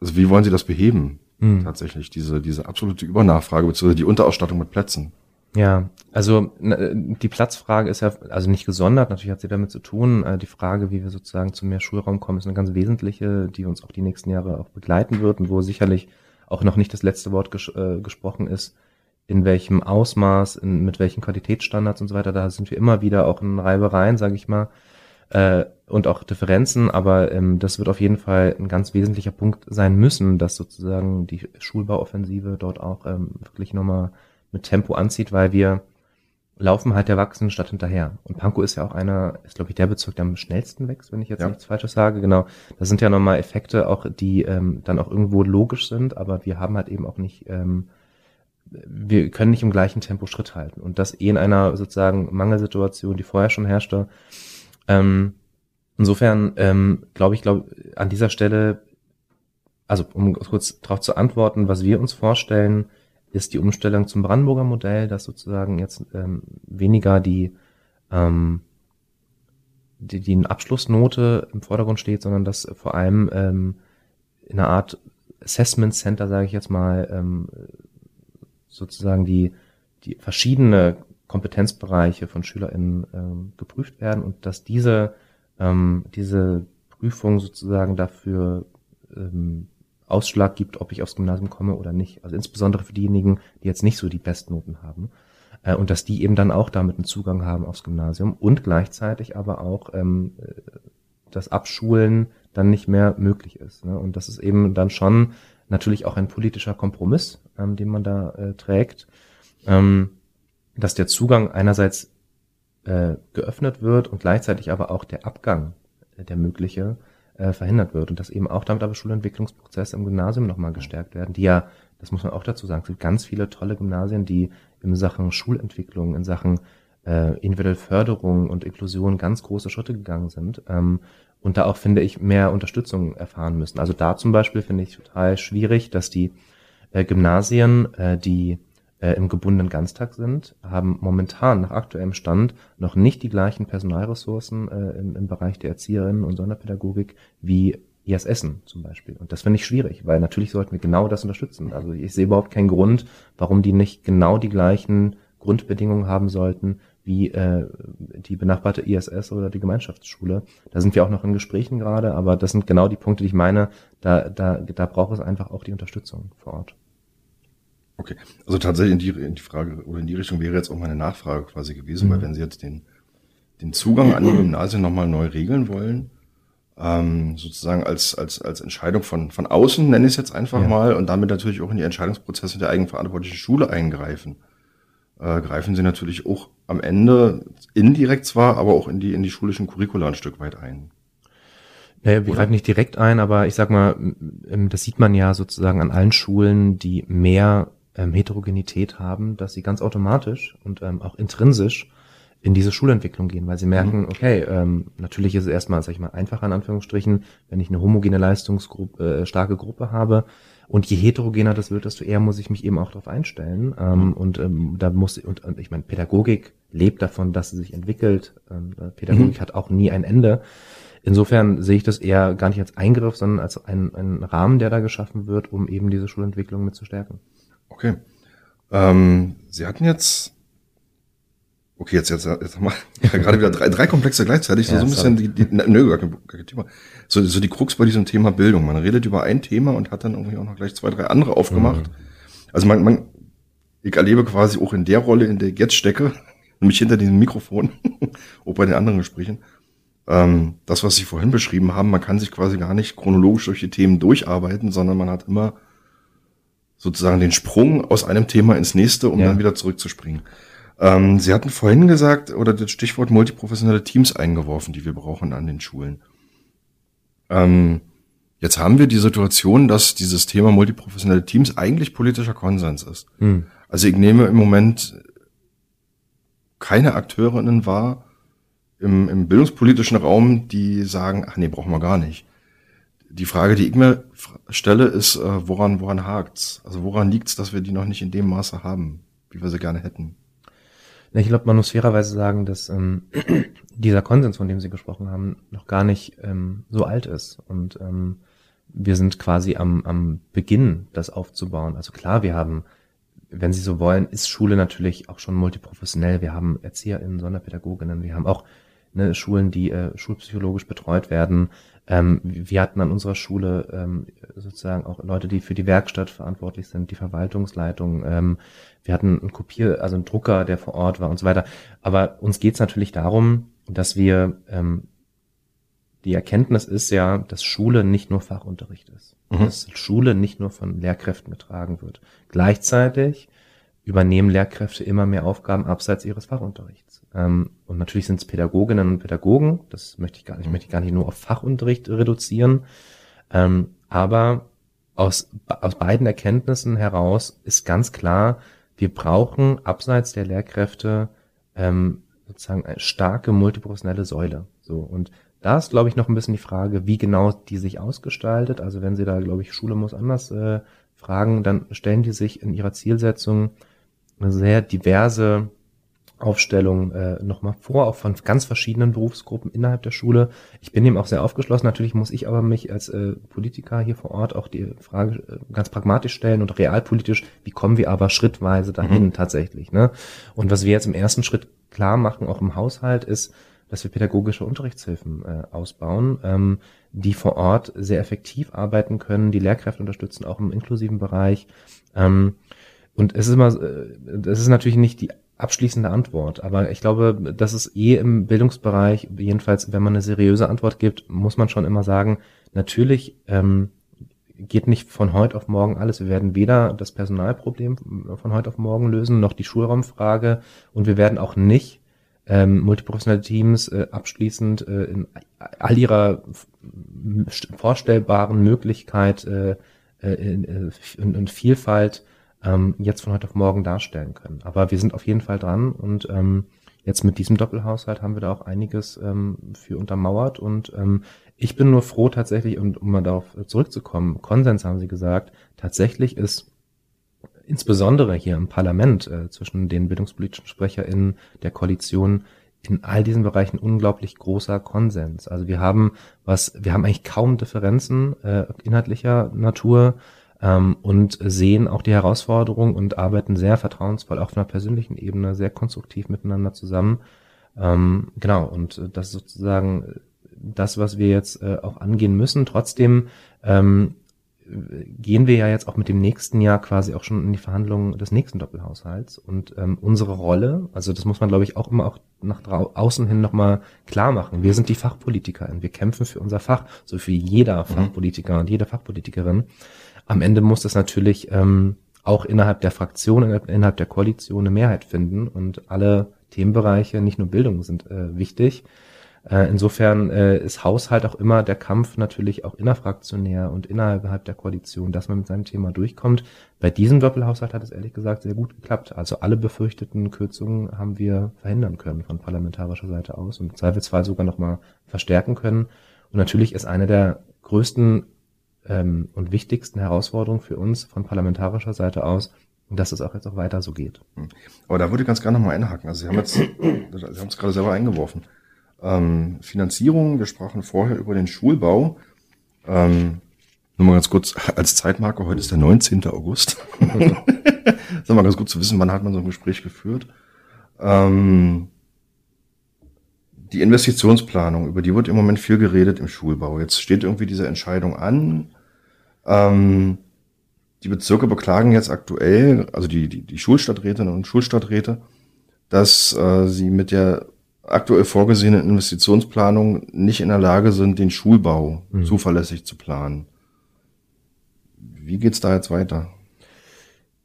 also wie wollen Sie das beheben? Mhm. Tatsächlich, diese, diese absolute Übernachfrage, beziehungsweise die Unterausstattung mit Plätzen. Ja, also die Platzfrage ist ja also nicht gesondert, natürlich hat sie damit zu tun. Äh, die Frage, wie wir sozusagen zu mehr Schulraum kommen, ist eine ganz wesentliche, die uns auch die nächsten Jahre auch begleiten wird und wo sicherlich auch noch nicht das letzte Wort ges äh, gesprochen ist, in welchem Ausmaß, in, mit welchen Qualitätsstandards und so weiter. Da sind wir immer wieder auch in Reibereien, sage ich mal, äh, und auch Differenzen, aber ähm, das wird auf jeden Fall ein ganz wesentlicher Punkt sein müssen, dass sozusagen die Schulbauoffensive dort auch ähm, wirklich nochmal mit Tempo anzieht, weil wir laufen halt der wachsenden Stadt hinterher. Und Pankow ist ja auch einer, ist glaube ich der Bezirk, der am schnellsten wächst, wenn ich jetzt ja. nichts Falsches sage. Genau, das sind ja nochmal Effekte, auch die ähm, dann auch irgendwo logisch sind, aber wir haben halt eben auch nicht, ähm, wir können nicht im gleichen Tempo Schritt halten. Und das eh in einer sozusagen Mangelsituation, die vorher schon herrschte. Ähm, insofern ähm, glaube ich, glaube an dieser Stelle, also um kurz darauf zu antworten, was wir uns vorstellen, ist die Umstellung zum Brandenburger Modell, dass sozusagen jetzt ähm, weniger die, ähm, die, die Abschlussnote im Vordergrund steht, sondern dass vor allem ähm, in einer Art Assessment Center, sage ich jetzt mal, ähm, sozusagen die, die verschiedene Kompetenzbereiche von SchülerInnen ähm, geprüft werden und dass diese, ähm, diese Prüfung sozusagen dafür ähm, Ausschlag gibt, ob ich aufs Gymnasium komme oder nicht. Also insbesondere für diejenigen, die jetzt nicht so die Bestnoten haben. Äh, und dass die eben dann auch damit einen Zugang haben aufs Gymnasium und gleichzeitig aber auch ähm, das Abschulen dann nicht mehr möglich ist. Ne? Und das ist eben dann schon natürlich auch ein politischer Kompromiss, ähm, den man da äh, trägt, ähm, dass der Zugang einerseits äh, geöffnet wird und gleichzeitig aber auch der Abgang, äh, der mögliche, äh, verhindert wird und dass eben auch damit aber Schulentwicklungsprozesse im Gymnasium nochmal gestärkt werden, die ja, das muss man auch dazu sagen, es gibt ganz viele tolle Gymnasien, die in Sachen Schulentwicklung, in Sachen äh, individuelle Förderung und Inklusion ganz große Schritte gegangen sind ähm, und da auch, finde ich, mehr Unterstützung erfahren müssen. Also da zum Beispiel finde ich total schwierig, dass die äh, Gymnasien, äh, die äh, im gebundenen Ganztag sind, haben momentan nach aktuellem Stand noch nicht die gleichen Personalressourcen äh, im, Bereich der Erzieherinnen und Sonderpädagogik wie IS Essen zum Beispiel. Und das finde ich schwierig, weil natürlich sollten wir genau das unterstützen. Also ich sehe überhaupt keinen Grund, warum die nicht genau die gleichen Grundbedingungen haben sollten wie äh, die benachbarte ISS oder die Gemeinschaftsschule. Da sind wir auch noch in Gesprächen gerade, aber das sind genau die Punkte, die ich meine. Da, da, da braucht es einfach auch die Unterstützung vor Ort. Okay, also tatsächlich in die, in die Frage oder in die Richtung wäre jetzt auch meine Nachfrage quasi gewesen, mhm. weil wenn Sie jetzt den, den Zugang an die Gymnasien nochmal neu regeln wollen, ähm, sozusagen als, als, als Entscheidung von, von außen, nenne ich es jetzt einfach ja. mal, und damit natürlich auch in die Entscheidungsprozesse der eigenverantwortlichen Schule eingreifen, äh, greifen Sie natürlich auch am Ende indirekt zwar, aber auch in die, in die schulischen Curricula ein Stück weit ein. Naja, wir greifen nicht direkt ein, aber ich sag mal, das sieht man ja sozusagen an allen Schulen, die mehr ähm, Heterogenität haben, dass sie ganz automatisch und ähm, auch intrinsisch in diese Schulentwicklung gehen, weil sie merken, mhm. okay, ähm, natürlich ist es erstmal, sag ich mal, einfacher in Anführungsstrichen, wenn ich eine homogene Leistungsgruppe, äh, starke Gruppe habe. Und je heterogener das wird, desto eher muss ich mich eben auch darauf einstellen. Ähm, mhm. Und ähm, da muss und, und ich meine, Pädagogik lebt davon, dass sie sich entwickelt. Ähm, Pädagogik mhm. hat auch nie ein Ende. Insofern sehe ich das eher gar nicht als Eingriff, sondern als ein, ein Rahmen, der da geschaffen wird, um eben diese Schulentwicklung mit zu stärken. Okay. Ähm, Sie hatten jetzt, okay, jetzt, jetzt, jetzt wir ja, gerade wieder drei, drei Komplexe gleichzeitig, ja, so, ein bisschen die, die nö, gar kein, gar kein Thema. So, so die Krux bei diesem Thema Bildung. Man redet über ein Thema und hat dann irgendwie auch noch gleich zwei, drei andere aufgemacht. Mhm. Also man, man, ich erlebe quasi auch in der Rolle, in der ich jetzt stecke, nämlich hinter diesem Mikrofon, auch bei den anderen Gesprächen, ähm, das, was Sie vorhin beschrieben haben, man kann sich quasi gar nicht chronologisch durch die Themen durcharbeiten, sondern man hat immer sozusagen den Sprung aus einem Thema ins nächste, um ja. dann wieder zurückzuspringen. Ähm, Sie hatten vorhin gesagt, oder das Stichwort multiprofessionelle Teams eingeworfen, die wir brauchen an den Schulen. Ähm, jetzt haben wir die Situation, dass dieses Thema multiprofessionelle Teams eigentlich politischer Konsens ist. Hm. Also ich nehme im Moment keine Akteurinnen wahr im, im bildungspolitischen Raum, die sagen, ach nee, brauchen wir gar nicht. Die Frage, die ich mir stelle, ist, äh, woran, woran hakt's? Also woran liegt's, dass wir die noch nicht in dem Maße haben, wie wir sie gerne hätten? Ich glaube, man muss fairerweise sagen, dass ähm, dieser Konsens, von dem Sie gesprochen haben, noch gar nicht ähm, so alt ist. Und ähm, wir sind quasi am, am Beginn, das aufzubauen. Also klar, wir haben, wenn Sie so wollen, ist Schule natürlich auch schon multiprofessionell. Wir haben ErzieherInnen, Sonderpädagoginnen, wir haben auch ne, Schulen, die äh, schulpsychologisch betreut werden. Ähm, wir hatten an unserer Schule ähm, sozusagen auch Leute, die für die Werkstatt verantwortlich sind, die Verwaltungsleitung. Ähm, wir hatten einen Kopier, also einen Drucker, der vor Ort war und so weiter. Aber uns geht es natürlich darum, dass wir ähm, die Erkenntnis ist ja, dass Schule nicht nur Fachunterricht ist. Mhm. Dass Schule nicht nur von Lehrkräften getragen wird. Gleichzeitig übernehmen Lehrkräfte immer mehr Aufgaben abseits ihres Fachunterrichts. Ähm, und natürlich sind es Pädagoginnen und Pädagogen, das möchte ich gar nicht, möchte ich gar nicht nur auf Fachunterricht reduzieren. Ähm, aber aus, aus beiden Erkenntnissen heraus ist ganz klar, wir brauchen abseits der Lehrkräfte ähm, sozusagen eine starke multiprofessionelle Säule. So und da ist, glaube ich, noch ein bisschen die Frage, wie genau die sich ausgestaltet. Also wenn Sie da, glaube ich, Schule muss anders äh, fragen, dann stellen die sich in ihrer Zielsetzung eine sehr diverse Aufstellung äh, nochmal vor, auch von ganz verschiedenen Berufsgruppen innerhalb der Schule. Ich bin dem auch sehr aufgeschlossen. Natürlich muss ich aber mich als äh, Politiker hier vor Ort auch die Frage äh, ganz pragmatisch stellen und realpolitisch, wie kommen wir aber schrittweise dahin mhm. tatsächlich. Ne? Und was wir jetzt im ersten Schritt klar machen, auch im Haushalt, ist, dass wir pädagogische Unterrichtshilfen äh, ausbauen, ähm, die vor Ort sehr effektiv arbeiten können, die Lehrkräfte unterstützen, auch im inklusiven Bereich. Ähm, und es ist immer, äh, das ist natürlich nicht die abschließende Antwort. Aber ich glaube, das ist eh im Bildungsbereich, jedenfalls, wenn man eine seriöse Antwort gibt, muss man schon immer sagen, natürlich ähm, geht nicht von heute auf morgen alles. Wir werden weder das Personalproblem von heute auf morgen lösen, noch die Schulraumfrage und wir werden auch nicht ähm, multiprofessionelle Teams äh, abschließend äh, in all ihrer vorstellbaren Möglichkeit äh, äh in, in, in Vielfalt ähm, jetzt von heute auf morgen darstellen können. Aber wir sind auf jeden Fall dran und ähm, jetzt mit diesem Doppelhaushalt haben wir da auch einiges ähm, für untermauert und ähm, ich bin nur froh tatsächlich, und um mal darauf zurückzukommen, Konsens haben Sie gesagt, tatsächlich ist insbesondere hier im Parlament äh, zwischen den bildungspolitischen SprecherInnen der Koalition in all diesen Bereichen unglaublich großer Konsens. Also wir haben was, wir haben eigentlich kaum Differenzen äh, inhaltlicher Natur ähm, und sehen auch die Herausforderung und arbeiten sehr vertrauensvoll, auch auf einer persönlichen Ebene, sehr konstruktiv miteinander zusammen. Ähm, genau, und das ist sozusagen das, was wir jetzt äh, auch angehen müssen. Trotzdem ähm, gehen wir ja jetzt auch mit dem nächsten Jahr quasi auch schon in die Verhandlungen des nächsten Doppelhaushalts und ähm, unsere Rolle, also das muss man glaube ich auch immer auch nach außen hin nochmal klar machen. Wir sind die Fachpolitikerin, wir kämpfen für unser Fach, so wie jeder mhm. Fachpolitiker mhm. und jede Fachpolitikerin. Am Ende muss das natürlich ähm, auch innerhalb der Fraktion, innerhalb der Koalition eine Mehrheit finden und alle Themenbereiche, nicht nur Bildung, sind äh, wichtig. Äh, insofern äh, ist Haushalt auch immer der Kampf natürlich auch innerfraktionär und innerhalb der Koalition, dass man mit seinem Thema durchkommt. Bei diesem Doppelhaushalt hat es ehrlich gesagt sehr gut geklappt. Also alle befürchteten Kürzungen haben wir verhindern können von parlamentarischer Seite aus und im Zweifelsfall sogar nochmal verstärken können. Und natürlich ist eine der größten ähm, und wichtigsten Herausforderungen für uns von parlamentarischer Seite aus, dass es auch jetzt auch weiter so geht. Hm. Aber da würde ich ganz gerne nochmal einhaken. Also Sie haben jetzt, Sie haben es gerade selber eingeworfen. Ähm, Finanzierung, wir sprachen vorher über den Schulbau. Ähm, nur mal ganz kurz als Zeitmarker, heute ist der 19. August. ist mal ganz gut zu wissen, wann hat man so ein Gespräch geführt. Ähm, die Investitionsplanung, über die wird im Moment viel geredet im Schulbau. Jetzt steht irgendwie diese Entscheidung an. Ähm, die Bezirke beklagen jetzt aktuell, also die, die, die Schulstadträtinnen und Schulstadträte, dass äh, sie mit der aktuell vorgesehenen Investitionsplanung nicht in der Lage sind, den Schulbau mhm. zuverlässig zu planen. Wie geht's da jetzt weiter?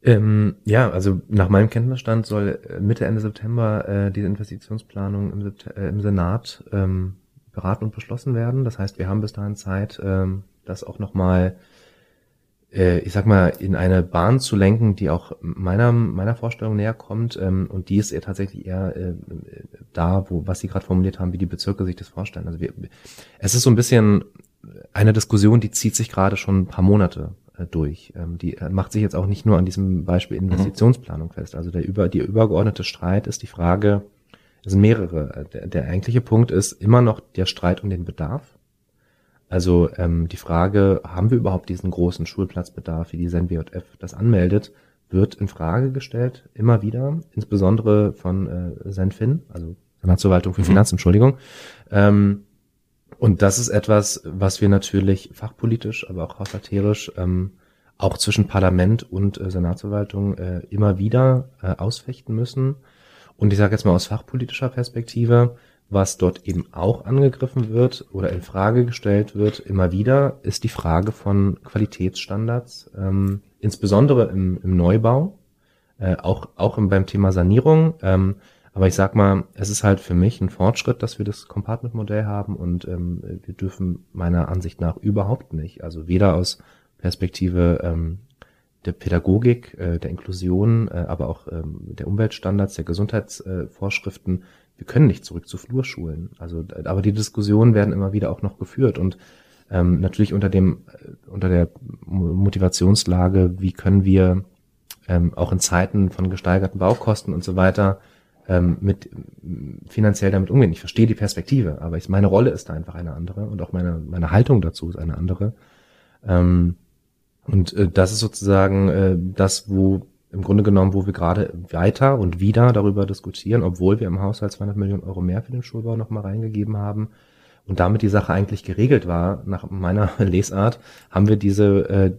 Ähm, ja, also nach meinem Kenntnisstand soll äh, Mitte, Ende September äh, diese Investitionsplanung im, äh, im Senat ähm, beraten und beschlossen werden. Das heißt, wir haben bis dahin Zeit, ähm, das auch nochmal, äh, ich sag mal, in eine Bahn zu lenken, die auch meiner, meiner Vorstellung näher kommt. Ähm, und die ist eher tatsächlich eher äh, da, wo, was Sie gerade formuliert haben, wie die Bezirke sich das vorstellen. Also wir, es ist so ein bisschen eine Diskussion, die zieht sich gerade schon ein paar Monate äh, durch. Ähm, die äh, macht sich jetzt auch nicht nur an diesem Beispiel mhm. Investitionsplanung mhm. fest. Also der über, die übergeordnete Streit ist die Frage, es sind mehrere. Äh, der, der eigentliche Punkt ist immer noch der Streit um den Bedarf. Also ähm, die Frage, haben wir überhaupt diesen großen Schulplatzbedarf, wie die SenBJF das anmeldet, wird in Frage gestellt, immer wieder, insbesondere von äh, SenFin, also Senatsverwaltung für mhm. Finanzen, Entschuldigung. Ähm, und das ist etwas, was wir natürlich fachpolitisch, aber auch haushalterisch, ähm, auch zwischen Parlament und äh, Senatsverwaltung äh, immer wieder äh, ausfechten müssen. Und ich sage jetzt mal aus fachpolitischer Perspektive, was dort eben auch angegriffen wird oder in Frage gestellt wird, immer wieder, ist die Frage von Qualitätsstandards, ähm, insbesondere im, im Neubau, äh, auch, auch im, beim Thema Sanierung. Ähm, aber ich sag mal, es ist halt für mich ein Fortschritt, dass wir das Compartment-Modell haben und ähm, wir dürfen meiner Ansicht nach überhaupt nicht, also weder aus Perspektive ähm, der Pädagogik, äh, der Inklusion, äh, aber auch ähm, der Umweltstandards, der Gesundheitsvorschriften, äh, wir können nicht zurück zu Flurschulen. Also, aber die Diskussionen werden immer wieder auch noch geführt und ähm, natürlich unter dem, äh, unter der Motivationslage, wie können wir ähm, auch in Zeiten von gesteigerten Baukosten und so weiter ähm, mit finanziell damit umgehen. Ich verstehe die Perspektive, aber ich, meine Rolle ist da einfach eine andere und auch meine, meine Haltung dazu ist eine andere. Ähm, und äh, das ist sozusagen äh, das, wo im Grunde genommen, wo wir gerade weiter und wieder darüber diskutieren, obwohl wir im Haushalt 200 Millionen Euro mehr für den Schulbau nochmal reingegeben haben und damit die Sache eigentlich geregelt war, nach meiner Lesart, haben wir diese, äh,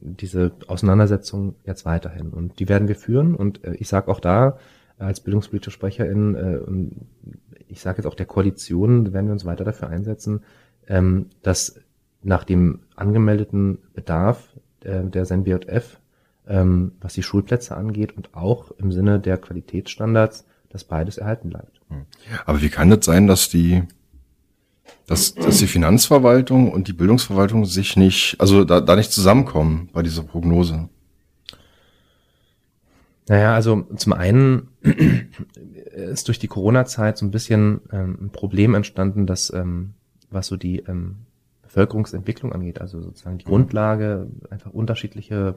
diese Auseinandersetzung jetzt weiterhin. Und die werden wir führen. Und äh, ich sage auch da, als bildungspolitische Sprecherin äh, ich sage jetzt auch der Koalition, werden wir uns weiter dafür einsetzen, ähm, dass nach dem angemeldeten Bedarf äh, der SenBJF, ähm, was die Schulplätze angeht und auch im Sinne der Qualitätsstandards, dass beides erhalten bleibt. Hm. Aber wie kann das sein, dass die dass, dass die Finanzverwaltung und die Bildungsverwaltung sich nicht, also da, da nicht zusammenkommen bei dieser Prognose? Naja, also zum einen ist durch die Corona-Zeit so ein bisschen ähm, ein Problem entstanden, dass ähm, was so die ähm, Bevölkerungsentwicklung angeht, also sozusagen die mhm. Grundlage, einfach unterschiedliche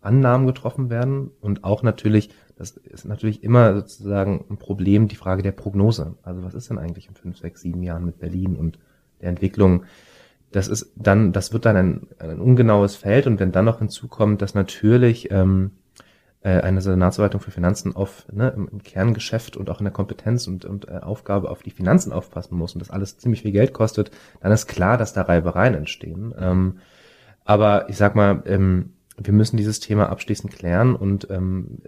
Annahmen getroffen werden und auch natürlich, das ist natürlich immer sozusagen ein Problem, die Frage der Prognose. Also was ist denn eigentlich in fünf, sechs, sieben Jahren mit Berlin und der Entwicklung? Das ist dann, das wird dann ein, ein ungenaues Feld und wenn dann noch hinzukommt, dass natürlich ähm, äh, eine Senatsverwaltung für Finanzen auf ne, im, Kerngeschäft und auch in der Kompetenz und, und äh, Aufgabe auf die Finanzen aufpassen muss und das alles ziemlich viel Geld kostet, dann ist klar, dass da Reibereien entstehen. Ähm, aber ich sag mal, ähm, wir müssen dieses Thema abschließend klären und ähm,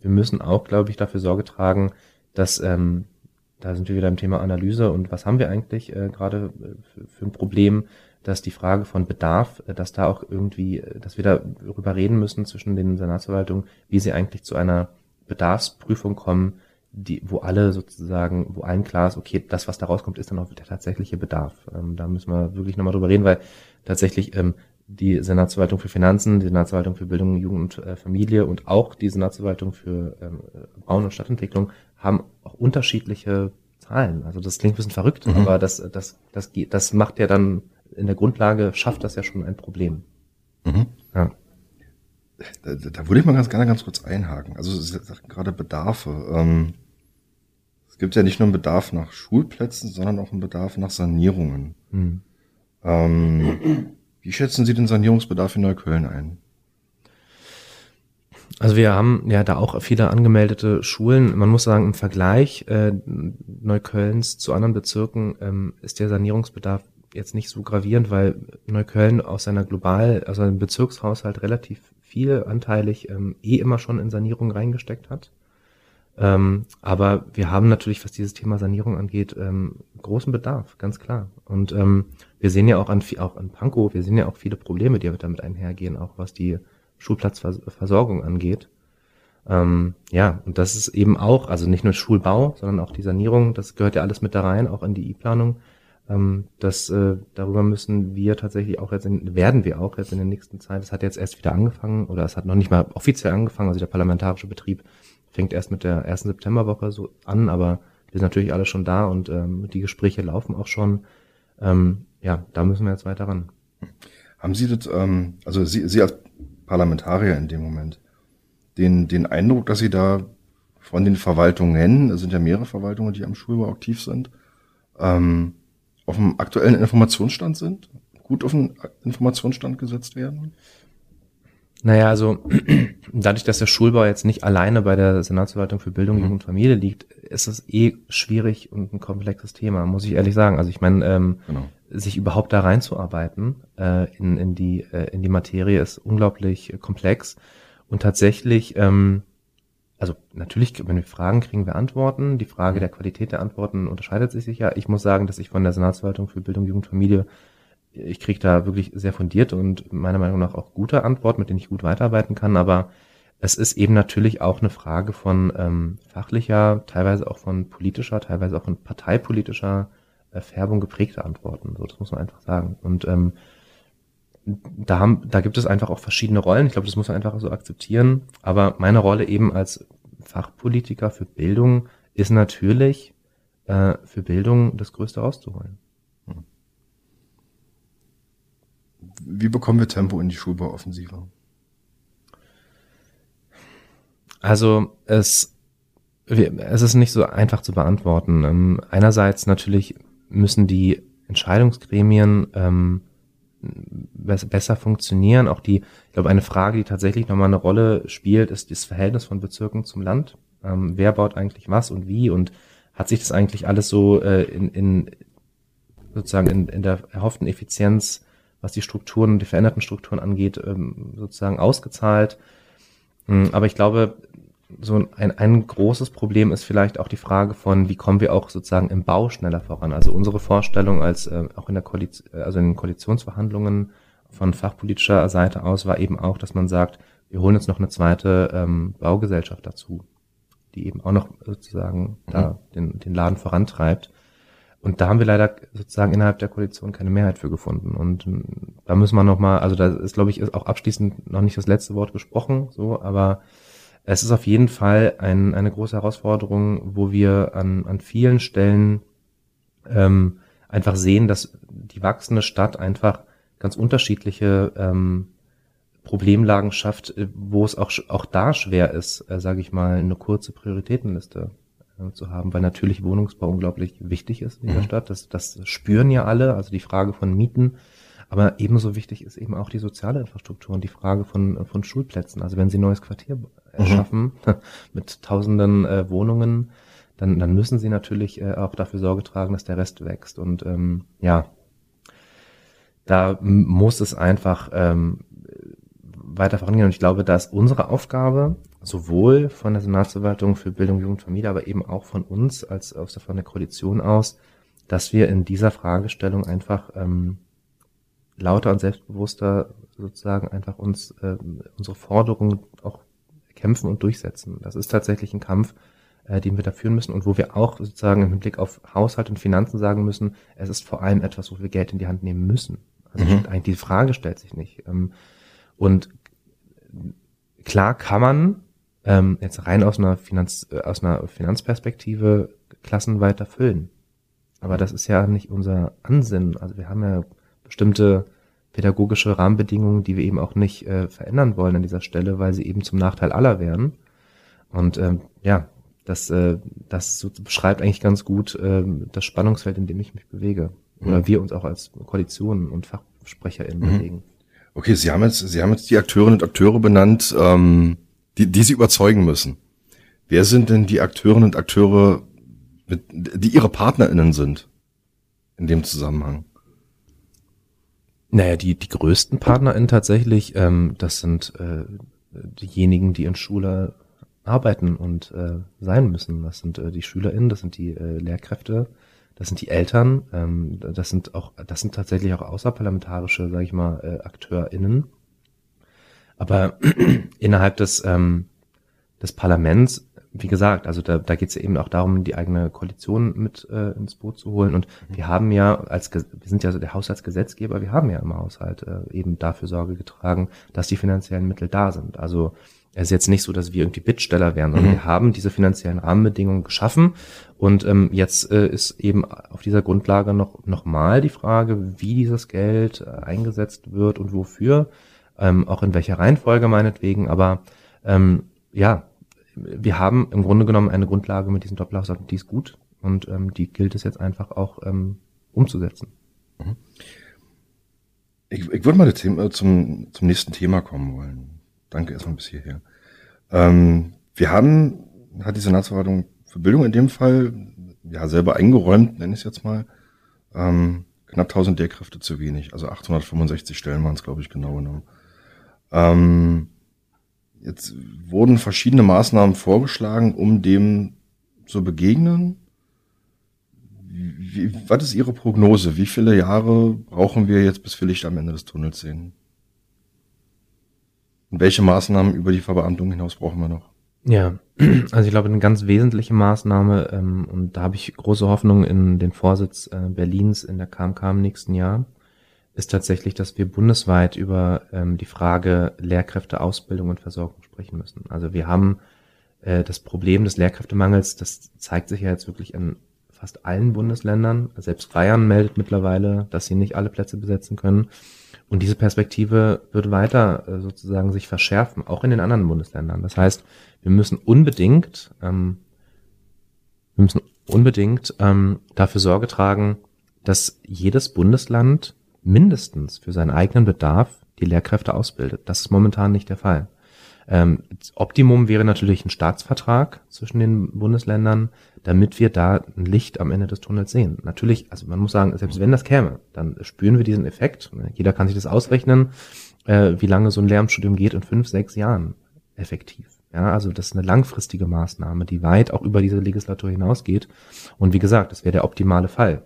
wir müssen auch, glaube ich, dafür Sorge tragen, dass ähm, da sind wir wieder im Thema Analyse und was haben wir eigentlich äh, gerade äh, für, ein Problem, dass die Frage von Bedarf, äh, dass da auch irgendwie, äh, dass wir darüber reden müssen zwischen den Senatsverwaltungen, wie sie eigentlich zu einer Bedarfsprüfung kommen, die, wo alle sozusagen, wo allen klar ist, okay, das, was da rauskommt, ist dann auch der tatsächliche Bedarf. Ähm, da müssen wir wirklich nochmal drüber reden, weil tatsächlich ähm, die Senatsverwaltung für Finanzen, die Senatsverwaltung für Bildung, Jugend und äh, Familie und auch die Senatsverwaltung für ähm, Bauen und Stadtentwicklung haben auch unterschiedliche Zahlen. Also das klingt ein bisschen verrückt, mhm. aber das, das, das, das macht ja dann in der Grundlage schafft das ja schon ein Problem. Mhm. Ja. Da, da würde ich mal ganz gerne ganz kurz einhaken. Also Sie sagten gerade Bedarfe. Ähm, es gibt ja nicht nur einen Bedarf nach Schulplätzen, sondern auch einen Bedarf nach Sanierungen. Mhm. Ähm, wie schätzen Sie den Sanierungsbedarf in Neukölln ein? Also wir haben ja da auch viele angemeldete Schulen. Man muss sagen, im Vergleich äh, Neuköllns zu anderen Bezirken ähm, ist der Sanierungsbedarf jetzt nicht so gravierend, weil Neukölln aus seiner global, also einem Bezirkshaushalt relativ viel anteilig ähm, eh immer schon in Sanierung reingesteckt hat. Ähm, aber wir haben natürlich, was dieses Thema Sanierung angeht, ähm, großen Bedarf, ganz klar. Und ähm, wir sehen ja auch an, auch an Pankow, wir sehen ja auch viele Probleme, die damit einhergehen, auch was die Schulplatzversorgung angeht. Ähm, ja, und das ist eben auch, also nicht nur Schulbau, sondern auch die Sanierung, das gehört ja alles mit da rein, auch in die I-Planung. Ähm, äh, darüber müssen wir tatsächlich auch jetzt, in, werden wir auch jetzt in der nächsten Zeit, es hat jetzt erst wieder angefangen oder es hat noch nicht mal offiziell angefangen, also der parlamentarische Betrieb fängt erst mit der ersten Septemberwoche so an, aber wir sind natürlich alle schon da und ähm, die Gespräche laufen auch schon. Ähm, ja, da müssen wir jetzt weiter ran. Haben Sie das, ähm, also Sie, Sie als Parlamentarier in dem Moment, den, den Eindruck, dass Sie da von den Verwaltungen, es sind ja mehrere Verwaltungen, die am Schulbau aktiv sind, ähm, auf dem aktuellen Informationsstand sind, gut auf den Informationsstand gesetzt werden? Naja, also dadurch, dass der Schulbau jetzt nicht alleine bei der Senatsverwaltung für Bildung, mhm. Jugend und Familie liegt, ist es eh schwierig und ein komplexes Thema, muss ich ehrlich sagen. Also ich meine, ähm, genau. sich überhaupt da reinzuarbeiten äh, in, in, die, äh, in die Materie ist unglaublich komplex. Und tatsächlich ähm, also natürlich, wenn wir Fragen kriegen, wir Antworten. Die Frage mhm. der Qualität der Antworten unterscheidet sich sicher. Ich muss sagen, dass ich von der Senatsverwaltung für Bildung, Jugend, Familie, ich kriege da wirklich sehr fundierte und meiner Meinung nach auch gute Antworten, mit denen ich gut weiterarbeiten kann. Aber es ist eben natürlich auch eine Frage von ähm, fachlicher, teilweise auch von politischer, teilweise auch von parteipolitischer äh, Färbung geprägter Antworten. So, das muss man einfach sagen. Und ähm, da, haben, da gibt es einfach auch verschiedene Rollen. Ich glaube, das muss man einfach so akzeptieren. Aber meine Rolle eben als Fachpolitiker für Bildung ist natürlich äh, für Bildung das Größte rauszuholen. Hm. Wie bekommen wir Tempo in die Schulbauoffensive? Also es, es ist nicht so einfach zu beantworten. Ähm, einerseits natürlich müssen die Entscheidungsgremien ähm, besser funktionieren. Auch die, ich glaube, eine Frage, die tatsächlich nochmal eine Rolle spielt, ist das Verhältnis von Bezirken zum Land. Ähm, wer baut eigentlich was und wie und hat sich das eigentlich alles so äh, in, in sozusagen in, in der erhofften Effizienz, was die Strukturen, die veränderten Strukturen angeht, ähm, sozusagen ausgezahlt. Ähm, aber ich glaube, so ein, ein großes Problem ist vielleicht auch die Frage von, wie kommen wir auch sozusagen im Bau schneller voran. Also unsere Vorstellung als äh, auch in der Koalition, äh, also in den Koalitionsverhandlungen von fachpolitischer Seite aus war eben auch, dass man sagt, wir holen jetzt noch eine zweite ähm, Baugesellschaft dazu, die eben auch noch sozusagen mhm. da den, den Laden vorantreibt. Und da haben wir leider sozusagen innerhalb der Koalition keine Mehrheit für gefunden. Und ähm, da müssen wir noch mal, also da ist, glaube ich, auch abschließend noch nicht das letzte Wort gesprochen, so, aber es ist auf jeden Fall ein, eine große Herausforderung, wo wir an, an vielen Stellen ähm, einfach sehen, dass die wachsende Stadt einfach ganz unterschiedliche ähm, Problemlagen schafft, äh, wo es auch, auch da schwer ist, äh, sage ich mal, eine kurze Prioritätenliste zu haben, weil natürlich Wohnungsbau unglaublich wichtig ist in dieser mhm. Stadt. Das, das spüren ja alle, also die Frage von Mieten aber ebenso wichtig ist eben auch die soziale Infrastruktur und die Frage von, von Schulplätzen. Also wenn Sie ein neues Quartier erschaffen mhm. mit tausenden äh, Wohnungen, dann, dann müssen Sie natürlich äh, auch dafür Sorge tragen, dass der Rest wächst. Und ähm, ja, da muss es einfach ähm, weiter vorangehen. Und ich glaube, da ist unsere Aufgabe, sowohl von der Senatsverwaltung für Bildung, Jugend, Familie, aber eben auch von uns als aus der, von der Koalition aus, dass wir in dieser Fragestellung einfach ähm, lauter und selbstbewusster sozusagen einfach uns äh, unsere Forderungen auch kämpfen und durchsetzen. Das ist tatsächlich ein Kampf, äh, den wir da führen müssen und wo wir auch sozusagen im Blick auf Haushalt und Finanzen sagen müssen, es ist vor allem etwas, wo wir Geld in die Hand nehmen müssen. Also mhm. eigentlich die Frage stellt sich nicht. Ähm, und klar kann man ähm, jetzt rein aus einer Finanz, äh, aus einer Finanzperspektive Klassen weiter füllen. Aber das ist ja nicht unser Ansinnen. Also wir haben ja bestimmte pädagogische Rahmenbedingungen, die wir eben auch nicht äh, verändern wollen an dieser Stelle, weil sie eben zum Nachteil aller wären. Und ähm, ja, das, äh, das so beschreibt eigentlich ganz gut äh, das Spannungsfeld, in dem ich mich bewege. Oder mhm. wir uns auch als Koalitionen und FachsprecherInnen mhm. bewegen. Okay, Sie haben jetzt, Sie haben jetzt die Akteurinnen und Akteure benannt, ähm, die, die Sie überzeugen müssen. Wer sind denn die Akteurinnen und Akteure, mit, die Ihre PartnerInnen sind in dem Zusammenhang? Naja, die, die größten PartnerInnen tatsächlich, ähm, das sind äh, diejenigen, die in Schule arbeiten und äh, sein müssen. Das sind äh, die SchülerInnen, das sind die äh, Lehrkräfte, das sind die Eltern, ähm, das sind auch, das sind tatsächlich auch außerparlamentarische, sag ich mal, äh, AkteurInnen. Aber innerhalb des, ähm, des Parlaments, wie gesagt, also da, da geht es ja eben auch darum, die eigene Koalition mit äh, ins Boot zu holen. Und mhm. wir haben ja als wir sind ja so der Haushaltsgesetzgeber, wir haben ja im Haushalt äh, eben dafür Sorge getragen, dass die finanziellen Mittel da sind. Also es ist jetzt nicht so, dass wir irgendwie Bittsteller wären, sondern mhm. wir haben diese finanziellen Rahmenbedingungen geschaffen. Und ähm, jetzt äh, ist eben auf dieser Grundlage noch, noch mal die Frage, wie dieses Geld äh, eingesetzt wird und wofür ähm, auch in welcher Reihenfolge meinetwegen, aber ähm, ja, wir haben im Grunde genommen eine Grundlage mit diesem Doppelhaushalt, die ist gut und ähm, die gilt es jetzt einfach auch ähm, umzusetzen. Mhm. Ich, ich würde mal Thema, zum, zum nächsten Thema kommen wollen. Danke erstmal bis hierher. Ähm, wir haben, hat die Senatsverwaltung für Bildung in dem Fall ja selber eingeräumt, nenne ich es jetzt mal, ähm, knapp 1000 Lehrkräfte zu wenig. Also 865 Stellen waren es, glaube ich, genau genommen. Ähm, jetzt wurden verschiedene Maßnahmen vorgeschlagen, um dem zu begegnen. Wie, was ist Ihre Prognose? Wie viele Jahre brauchen wir jetzt, bis wir Licht am Ende des Tunnels sehen? Und welche Maßnahmen über die Verbeamtung hinaus brauchen wir noch? Ja, also ich glaube, eine ganz wesentliche Maßnahme, ähm, und da habe ich große Hoffnung in den Vorsitz äh, Berlins in der KMK im nächsten Jahr, ist tatsächlich, dass wir bundesweit über ähm, die Frage Lehrkräfteausbildung und Versorgung sprechen müssen. Also wir haben äh, das Problem des Lehrkräftemangels, das zeigt sich ja jetzt wirklich in fast allen Bundesländern. Selbst Bayern meldet mittlerweile, dass sie nicht alle Plätze besetzen können. Und diese Perspektive wird weiter äh, sozusagen sich verschärfen, auch in den anderen Bundesländern. Das heißt, wir müssen unbedingt, ähm, wir müssen unbedingt ähm, dafür Sorge tragen, dass jedes Bundesland mindestens für seinen eigenen Bedarf die Lehrkräfte ausbildet. Das ist momentan nicht der Fall. Ähm, Optimum wäre natürlich ein Staatsvertrag zwischen den Bundesländern, damit wir da ein Licht am Ende des Tunnels sehen. Natürlich, also man muss sagen, selbst wenn das käme, dann spüren wir diesen Effekt. Jeder kann sich das ausrechnen, äh, wie lange so ein Lehramtsstudium geht in fünf, sechs Jahren effektiv. Ja, also das ist eine langfristige Maßnahme, die weit auch über diese Legislatur hinausgeht. Und wie gesagt, das wäre der optimale Fall.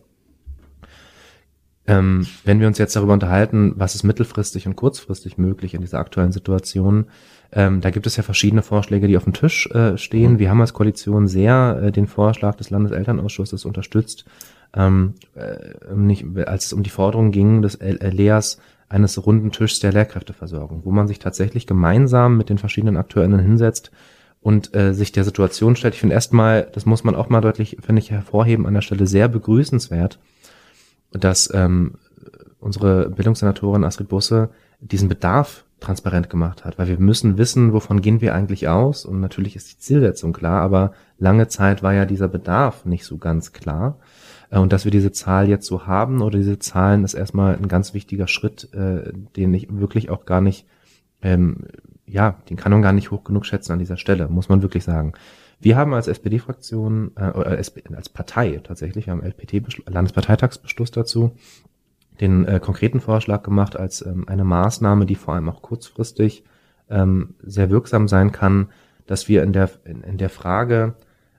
Ähm, wenn wir uns jetzt darüber unterhalten, was ist mittelfristig und kurzfristig möglich in dieser aktuellen Situation, ähm, da gibt es ja verschiedene Vorschläge, die auf dem Tisch äh, stehen. Wir haben als Koalition sehr äh, den Vorschlag des Landeselternausschusses unterstützt, ähm, äh, nicht, als es um die Forderung ging des LEAs eines runden Tischs der Lehrkräfteversorgung, wo man sich tatsächlich gemeinsam mit den verschiedenen Akteurinnen hinsetzt und äh, sich der Situation stellt. Ich finde erstmal, das muss man auch mal deutlich, finde ich, hervorheben, an der Stelle sehr begrüßenswert, dass ähm, unsere Bildungssenatorin Astrid Busse diesen Bedarf transparent gemacht hat, weil wir müssen wissen, wovon gehen wir eigentlich aus? Und natürlich ist die Zielsetzung klar, aber lange Zeit war ja dieser Bedarf nicht so ganz klar. Äh, und dass wir diese Zahl jetzt so haben oder diese Zahlen ist erstmal ein ganz wichtiger Schritt, äh, den ich wirklich auch gar nicht, ähm, ja, den kann man gar nicht hoch genug schätzen an dieser Stelle, muss man wirklich sagen. Wir haben als SPD-Fraktion, äh, als Partei tatsächlich, wir haben LPT, Landesparteitagsbeschluss dazu, den äh, konkreten Vorschlag gemacht als ähm, eine Maßnahme, die vor allem auch kurzfristig ähm, sehr wirksam sein kann, dass wir in der, in, in der Frage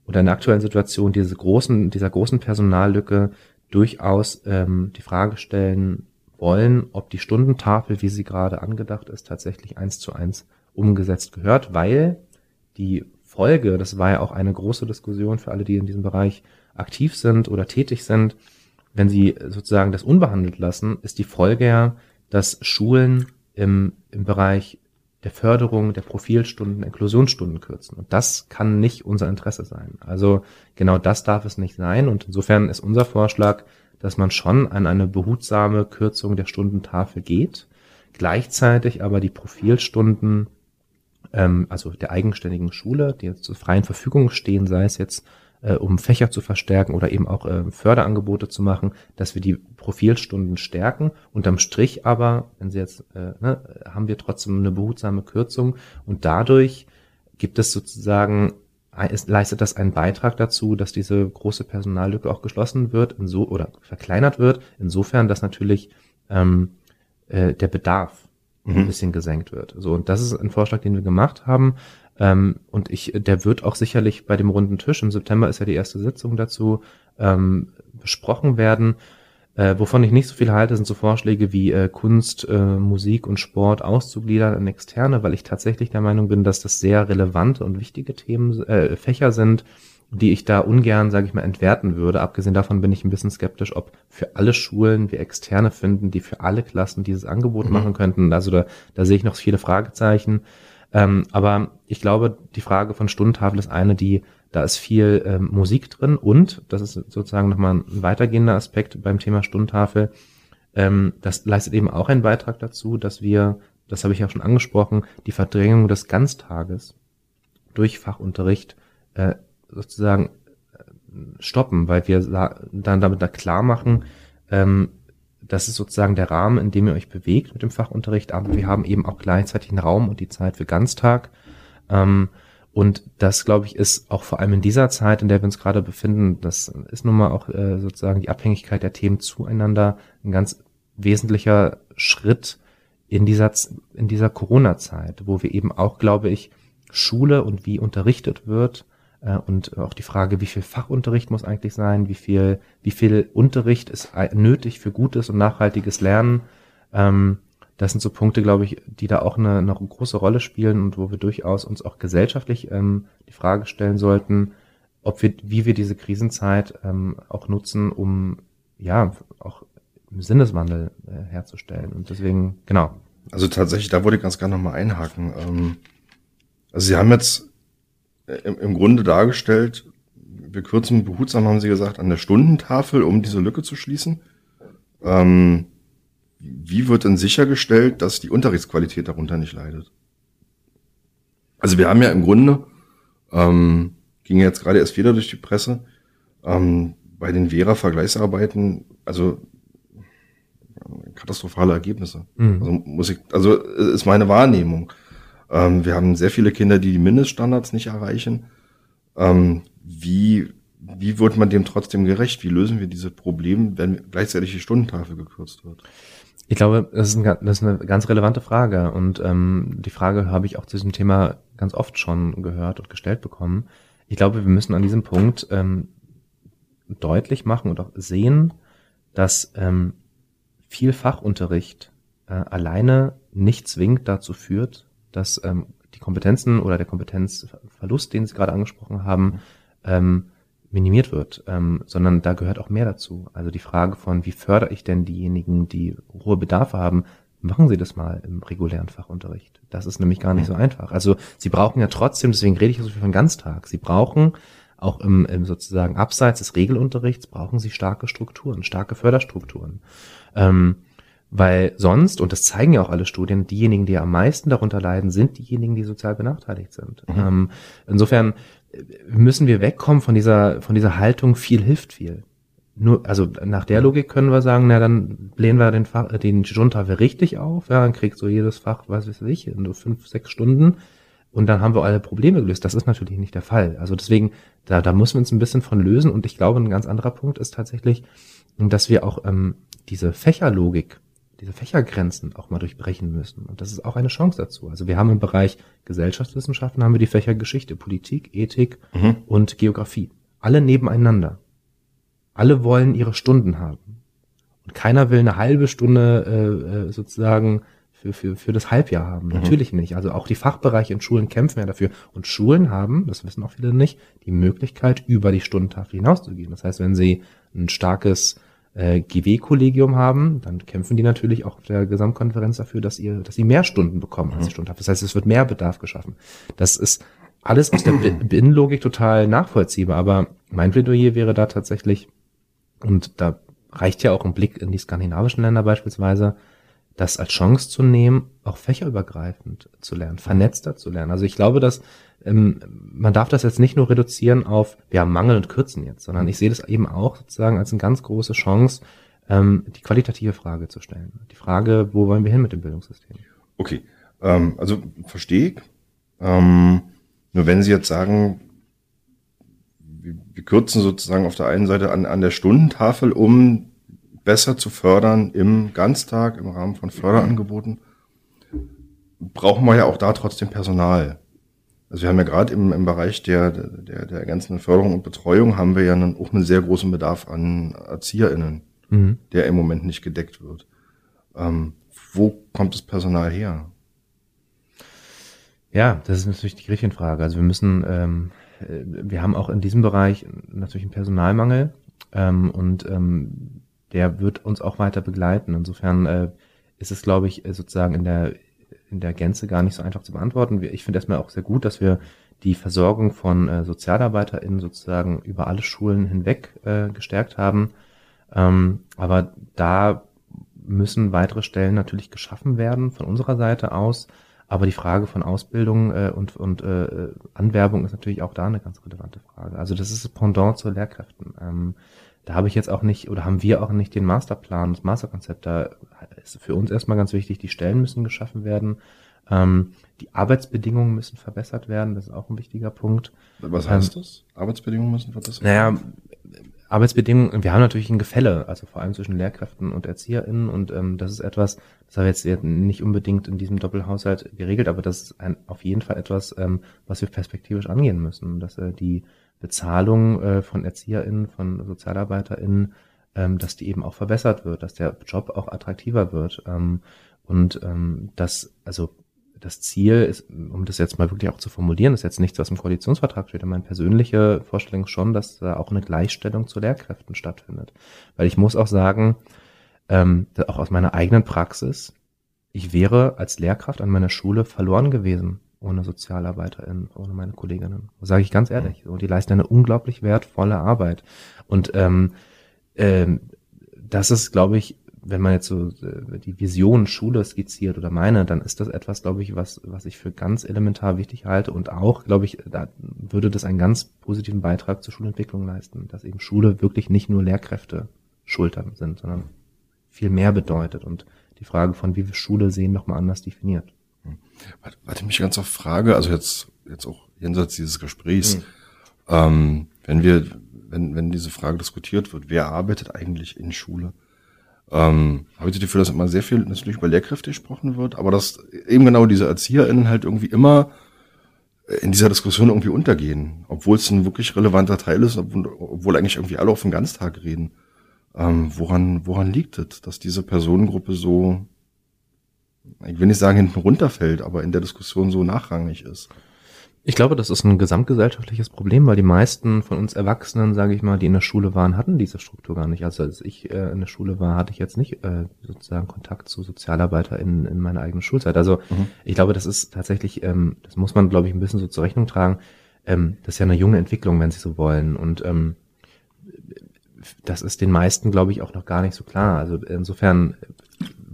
oder in der aktuellen Situation diese großen, dieser großen Personallücke durchaus ähm, die Frage stellen wollen, ob die Stundentafel, wie sie gerade angedacht ist, tatsächlich eins zu eins umgesetzt gehört, weil die Folge, das war ja auch eine große Diskussion für alle, die in diesem Bereich aktiv sind oder tätig sind, wenn sie sozusagen das unbehandelt lassen, ist die Folge ja, dass Schulen im, im Bereich der Förderung der Profilstunden, Inklusionsstunden kürzen. Und das kann nicht unser Interesse sein. Also genau das darf es nicht sein. Und insofern ist unser Vorschlag, dass man schon an eine behutsame Kürzung der Stundentafel geht, gleichzeitig aber die Profilstunden ähm, also der eigenständigen Schule, die jetzt zur freien Verfügung stehen, sei es jetzt äh, um Fächer zu verstärken oder eben auch äh, Förderangebote zu machen, dass wir die Profilstunden stärken. Unterm Strich aber, wenn Sie jetzt, äh, ne, haben wir trotzdem eine behutsame Kürzung und dadurch gibt es sozusagen ist, leistet das einen Beitrag dazu, dass diese große Personallücke auch geschlossen wird, inso, oder verkleinert wird, insofern, dass natürlich ähm, äh, der Bedarf mhm. ein bisschen gesenkt wird. So, und das ist ein Vorschlag, den wir gemacht haben. Ähm, und ich, der wird auch sicherlich bei dem runden Tisch, im September ist ja die erste Sitzung dazu, ähm, besprochen werden. Äh, wovon ich nicht so viel halte, sind so Vorschläge wie äh, Kunst, äh, Musik und Sport auszugliedern in externe, weil ich tatsächlich der Meinung bin, dass das sehr relevante und wichtige Themen, äh, Fächer sind, die ich da ungern, sage ich mal, entwerten würde. Abgesehen davon bin ich ein bisschen skeptisch, ob für alle Schulen wir externe finden, die für alle Klassen dieses Angebot mhm. machen könnten. Also da, da sehe ich noch viele Fragezeichen. Ähm, aber ich glaube, die Frage von Stundentafel ist eine, die da ist viel ähm, Musik drin und, das ist sozusagen nochmal ein weitergehender Aspekt beim Thema Stundentafel, ähm, das leistet eben auch einen Beitrag dazu, dass wir, das habe ich ja schon angesprochen, die Verdrängung des Ganztages durch Fachunterricht äh, sozusagen äh, stoppen, weil wir dann damit da klar machen, ähm, das ist sozusagen der Rahmen, in dem ihr euch bewegt mit dem Fachunterricht, aber wir haben eben auch gleichzeitig einen Raum und die Zeit für Ganztag. Ähm, und das, glaube ich, ist auch vor allem in dieser Zeit, in der wir uns gerade befinden, das ist nun mal auch äh, sozusagen die Abhängigkeit der Themen zueinander ein ganz wesentlicher Schritt in dieser, in dieser Corona-Zeit, wo wir eben auch, glaube ich, Schule und wie unterrichtet wird und auch die Frage, wie viel Fachunterricht muss eigentlich sein, wie viel, wie viel Unterricht ist nötig für gutes und nachhaltiges Lernen, ähm, das sind so Punkte, glaube ich, die da auch eine, eine große Rolle spielen und wo wir durchaus uns auch gesellschaftlich ähm, die Frage stellen sollten, ob wir, wie wir diese Krisenzeit ähm, auch nutzen, um ja auch Sinneswandel äh, herzustellen. Und deswegen, genau. Also tatsächlich, da wollte ich ganz gerne nochmal einhaken. Also Sie haben jetzt äh, im, im Grunde dargestellt, wir kürzen behutsam, haben Sie gesagt, an der Stundentafel, um diese Lücke zu schließen. Ähm, wie wird denn sichergestellt, dass die Unterrichtsqualität darunter nicht leidet? Also wir haben ja im Grunde, ähm, ging ja jetzt gerade erst wieder durch die Presse, ähm, bei den Vera-Vergleichsarbeiten, also katastrophale Ergebnisse. Mhm. Also muss ich, also ist meine Wahrnehmung. Ähm, wir haben sehr viele Kinder, die die Mindeststandards nicht erreichen. Ähm, wie, wie wird man dem trotzdem gerecht? Wie lösen wir diese Probleme, wenn gleichzeitig die Stundentafel gekürzt wird? Ich glaube, das ist, ein, das ist eine ganz relevante Frage und ähm, die Frage habe ich auch zu diesem Thema ganz oft schon gehört und gestellt bekommen. Ich glaube, wir müssen an diesem Punkt ähm, deutlich machen und auch sehen, dass ähm, viel Fachunterricht äh, alleine nicht zwingend dazu führt, dass ähm, die Kompetenzen oder der Kompetenzverlust, den Sie gerade angesprochen haben, ähm, minimiert wird, ähm, sondern da gehört auch mehr dazu. Also die Frage von, wie fördere ich denn diejenigen, die hohe Bedarfe haben, machen Sie das mal im regulären Fachunterricht. Das ist nämlich gar nicht so einfach. Also Sie brauchen ja trotzdem, deswegen rede ich so viel von Ganztag, Sie brauchen auch im, im sozusagen abseits des Regelunterrichts brauchen Sie starke Strukturen, starke Förderstrukturen. Ähm, weil sonst, und das zeigen ja auch alle Studien, diejenigen, die am meisten darunter leiden, sind diejenigen, die sozial benachteiligt sind. Mhm. Ähm, insofern müssen wir wegkommen von dieser, von dieser Haltung, viel hilft viel. Nur, also nach der Logik können wir sagen, na dann blähen wir den Fach, den Junta richtig auf, ja, dann kriegt so jedes Fach, was weiß ich, in so fünf, sechs Stunden und dann haben wir alle Probleme gelöst. Das ist natürlich nicht der Fall. Also deswegen, da, da müssen wir uns ein bisschen von lösen und ich glaube, ein ganz anderer Punkt ist tatsächlich, dass wir auch ähm, diese Fächerlogik diese Fächergrenzen auch mal durchbrechen müssen. Und das ist auch eine Chance dazu. Also wir haben im Bereich Gesellschaftswissenschaften haben wir die Fächer Geschichte, Politik, Ethik mhm. und Geografie. Alle nebeneinander. Alle wollen ihre Stunden haben. Und keiner will eine halbe Stunde äh, äh sozusagen für, für, für das Halbjahr haben. Mhm. Natürlich nicht. Also auch die Fachbereiche in Schulen kämpfen ja dafür. Und Schulen haben, das wissen auch viele nicht, die Möglichkeit, über die Stundentafel hinauszugehen. Das heißt, wenn sie ein starkes äh, GW-Kollegium haben, dann kämpfen die natürlich auch auf der Gesamtkonferenz dafür, dass ihr, dass sie mehr Stunden bekommen als die mhm. Stunde Das heißt, es wird mehr Bedarf geschaffen. Das ist alles aus der Binnenlogik total nachvollziehbar, aber mein Plädoyer wäre da tatsächlich, und da reicht ja auch ein Blick in die skandinavischen Länder beispielsweise, das als Chance zu nehmen, auch fächerübergreifend zu lernen, vernetzter zu lernen. Also ich glaube, dass man darf das jetzt nicht nur reduzieren auf, wir haben Mangel und Kürzen jetzt, sondern ich sehe das eben auch sozusagen als eine ganz große Chance, ähm, die qualitative Frage zu stellen. Die Frage, wo wollen wir hin mit dem Bildungssystem? Okay, ähm, also verstehe ich. Ähm, nur wenn Sie jetzt sagen, wir, wir kürzen sozusagen auf der einen Seite an, an der Stundentafel, um besser zu fördern im Ganztag, im Rahmen von Förderangeboten, brauchen wir ja auch da trotzdem Personal. Also wir haben ja gerade im, im Bereich der, der, der ganzen Förderung und Betreuung haben wir ja einen, auch einen sehr großen Bedarf an ErzieherInnen. mhm. der im Moment nicht gedeckt wird. Ähm, wo kommt das Personal her? Ja, das ist natürlich die Griechenfrage. Also wir müssen, ähm, äh, wir haben auch in diesem Bereich natürlich einen Personalmangel ähm, und ähm, der wird uns auch weiter begleiten. Insofern äh, ist es, glaube ich, sozusagen in der in der Gänze gar nicht so einfach zu beantworten. Ich finde erstmal auch sehr gut, dass wir die Versorgung von äh, SozialarbeiterInnen sozusagen über alle Schulen hinweg äh, gestärkt haben. Ähm, aber da müssen weitere Stellen natürlich geschaffen werden von unserer Seite aus. Aber die Frage von Ausbildung äh, und, und äh, Anwerbung ist natürlich auch da eine ganz relevante Frage. Also das ist das Pendant zu Lehrkräften. Ähm, da habe ich jetzt auch nicht oder haben wir auch nicht den Masterplan, das Masterkonzept. Da ist für uns erstmal ganz wichtig, die Stellen müssen geschaffen werden. Ähm, die Arbeitsbedingungen müssen verbessert werden, das ist auch ein wichtiger Punkt. Was heißt ähm, das? Arbeitsbedingungen müssen verbessert werden? Naja, Arbeitsbedingungen, wir haben natürlich ein Gefälle, also vor allem zwischen Lehrkräften und ErzieherInnen und ähm, das ist etwas, das haben wir jetzt nicht unbedingt in diesem Doppelhaushalt geregelt, aber das ist ein, auf jeden Fall etwas, ähm, was wir perspektivisch angehen müssen, dass äh, die Bezahlung äh, von ErzieherInnen, von SozialarbeiterInnen, ähm, dass die eben auch verbessert wird, dass der Job auch attraktiver wird. Ähm, und ähm, das, also das Ziel ist, um das jetzt mal wirklich auch zu formulieren, ist jetzt nichts, was im Koalitionsvertrag steht. Meine persönliche Vorstellung schon, dass da auch eine Gleichstellung zu Lehrkräften stattfindet. Weil ich muss auch sagen, ähm, auch aus meiner eigenen Praxis, ich wäre als Lehrkraft an meiner Schule verloren gewesen ohne Sozialarbeiterin, ohne meine Kolleginnen. Sage ich ganz ehrlich. Und die leisten eine unglaublich wertvolle Arbeit. Und ähm, ähm, das ist, glaube ich, wenn man jetzt so äh, die Vision Schule skizziert oder meine, dann ist das etwas, glaube ich, was, was ich für ganz elementar wichtig halte und auch, glaube ich, da würde das einen ganz positiven Beitrag zur Schulentwicklung leisten, dass eben Schule wirklich nicht nur Lehrkräfte Schultern sind, sondern viel mehr bedeutet und die Frage von wie wir Schule sehen nochmal anders definiert. Warte, mich ganz auf Frage, also jetzt, jetzt auch jenseits dieses Gesprächs, mhm. ähm, wenn wir, wenn, wenn diese Frage diskutiert wird, wer arbeitet eigentlich in Schule? Ähm, habe ich das Gefühl, dass immer sehr viel natürlich über Lehrkräfte gesprochen wird, aber dass eben genau diese ErzieherInnen halt irgendwie immer in dieser Diskussion irgendwie untergehen, obwohl es ein wirklich relevanter Teil ist, obwohl, obwohl eigentlich irgendwie alle auf den Ganztag reden. Ähm, woran, woran liegt es, dass diese Personengruppe so ich will nicht sagen hinten runterfällt, aber in der Diskussion so nachrangig ist. Ich glaube, das ist ein gesamtgesellschaftliches Problem, weil die meisten von uns Erwachsenen, sage ich mal, die in der Schule waren, hatten diese Struktur gar nicht. Also als ich äh, in der Schule war, hatte ich jetzt nicht äh, sozusagen Kontakt zu Sozialarbeiter in, in meiner eigenen Schulzeit. Also mhm. ich glaube, das ist tatsächlich, ähm, das muss man, glaube ich, ein bisschen so zur Rechnung tragen. Ähm, das ist ja eine junge Entwicklung, wenn Sie so wollen. Und ähm, das ist den meisten, glaube ich, auch noch gar nicht so klar. Also insofern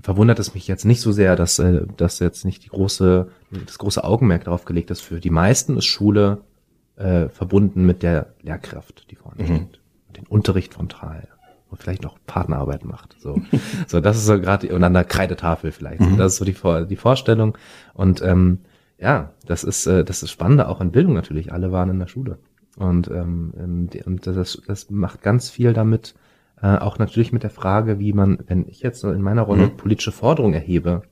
verwundert es mich jetzt nicht so sehr, dass, äh, dass jetzt nicht die große, das große Augenmerk darauf gelegt ist. Für die meisten ist Schule äh, verbunden mit der Lehrkraft, die vorne mhm. steht. Den Unterricht frontal. Und vielleicht noch Partnerarbeit macht. So, so das ist so gerade, und an der Kreidetafel vielleicht. Mhm. Das ist so die, Vor die Vorstellung. Und ähm, ja, das ist, äh, das ist spannender auch in Bildung natürlich. Alle waren in der Schule. Und, ähm, und das, das macht ganz viel damit, äh, auch natürlich mit der Frage, wie man, wenn ich jetzt so in meiner Rolle mhm. politische Forderungen erhebe,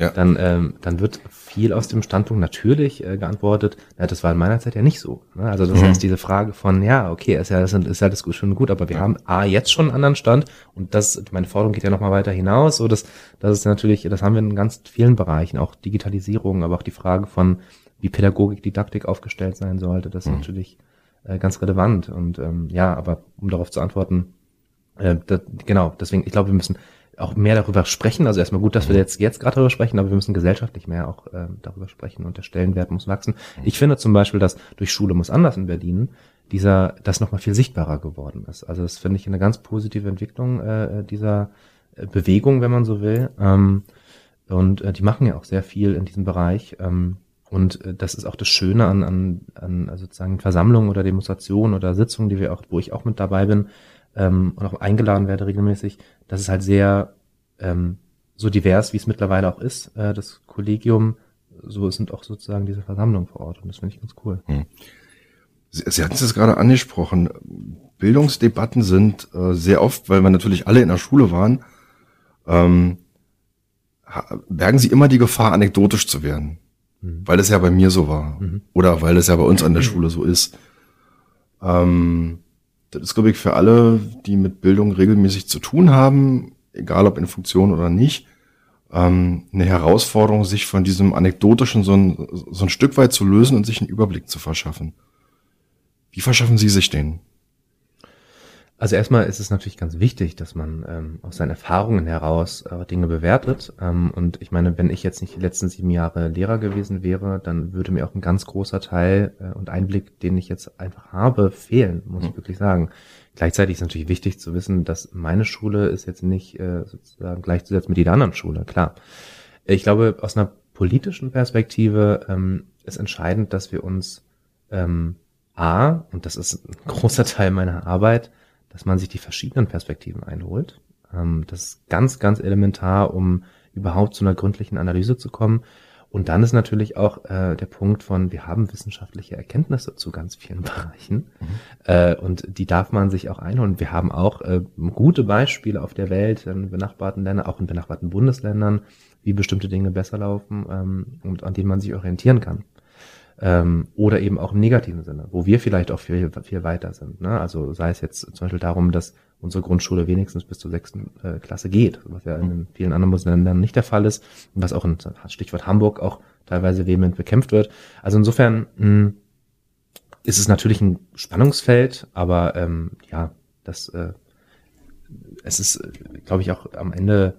ja. dann, ähm, dann wird viel aus dem Standpunkt natürlich äh, geantwortet, na, das war in meiner Zeit ja nicht so. Ne? Also das mhm. heißt, diese Frage von, ja, okay, ist ja, ist, ist ja das schon gut, aber wir ja. haben A, jetzt schon einen anderen Stand und das, meine Forderung geht ja nochmal weiter hinaus, so das, das ist natürlich, das haben wir in ganz vielen Bereichen, auch Digitalisierung, aber auch die Frage von, wie Pädagogik, Didaktik aufgestellt sein sollte, das ist mhm. natürlich äh, ganz relevant und ähm, ja, aber um darauf zu antworten, äh, das, genau, deswegen, ich glaube, wir müssen auch mehr darüber sprechen. Also erstmal gut, dass wir jetzt, jetzt gerade darüber sprechen, aber wir müssen gesellschaftlich mehr auch äh, darüber sprechen und der Stellenwert muss wachsen. Ich finde zum Beispiel, dass durch Schule muss anders in Berlin dieser, das nochmal viel sichtbarer geworden ist. Also das finde ich eine ganz positive Entwicklung äh, dieser äh, Bewegung, wenn man so will. Ähm, und äh, die machen ja auch sehr viel in diesem Bereich. Ähm, und äh, das ist auch das Schöne an, an, an sozusagen Versammlungen oder Demonstrationen oder Sitzungen, die wir auch, wo ich auch mit dabei bin, ähm, und auch eingeladen werde regelmäßig, das ist halt sehr ähm, so divers, wie es mittlerweile auch ist, äh, das Kollegium, so sind auch sozusagen diese Versammlungen vor Ort und das finde ich ganz cool. Hm. Sie, Sie hatten es gerade angesprochen, Bildungsdebatten sind äh, sehr oft, weil wir natürlich alle in der Schule waren, ähm, bergen sie immer die Gefahr, anekdotisch zu werden. Mhm. Weil es ja bei mir so war. Mhm. Oder weil es ja bei uns an der Schule so ist. Ähm, Das ist, glaube ich, für alle, die mit Bildung regelmäßig zu tun haben, egal ob in Funktion oder nicht, ähm, eine Herausforderung, sich von diesem Anekdotischen so ein, so ein Stück weit zu lösen und sich einen Überblick zu verschaffen. Wie verschaffen Sie sich den? Also erstmal ist es natürlich ganz wichtig, dass man ähm, aus seinen Erfahrungen heraus äh, Dinge bewertet. Ähm, und ich meine, wenn ich jetzt nicht die letzten sieben Jahre Lehrer gewesen wäre, dann würde mir auch ein ganz großer Teil äh, und Einblick, den ich jetzt einfach habe, fehlen, muss mhm. ich wirklich sagen. Gleichzeitig ist natürlich wichtig zu wissen, dass meine Schule ist jetzt nicht äh, sozusagen gleichzusetzen mit jeder anderen Schule, klar. Ich glaube, aus einer politischen Perspektive ähm, ist entscheidend, dass wir uns ähm, A, und das ist ein großer Teil meiner Arbeit, dass man sich die verschiedenen Perspektiven einholt. Ähm, das ist ganz, ganz elementar, um überhaupt zu einer gründlichen Analyse zu kommen. Und dann ist natürlich auch äh, der Punkt von, wir haben wissenschaftliche Erkenntnisse zu ganz vielen Bereichen mhm. äh, und die darf man sich auch einholen. Wir haben auch äh, gute Beispiele auf der Welt, in benachbarten Ländern, auch in benachbarten Bundesländern, wie bestimmte Dinge besser laufen ähm, und an denen man sich orientieren kann ähm, oder eben auch im negativen Sinne, wo wir vielleicht auch viel, viel weiter sind. Ne? Also sei es jetzt zum Beispiel darum, dass unsere Grundschule wenigstens bis zur sechsten äh, Klasse geht, was ja in vielen anderen Bundesländern nicht der Fall ist und was auch in Stichwort Hamburg auch teilweise vehement bekämpft wird. Also insofern mh, hm, ist es natürlich ein Spannungsfeld, aber ähm, ja, das äh, es ist, glaube ich, auch am Ende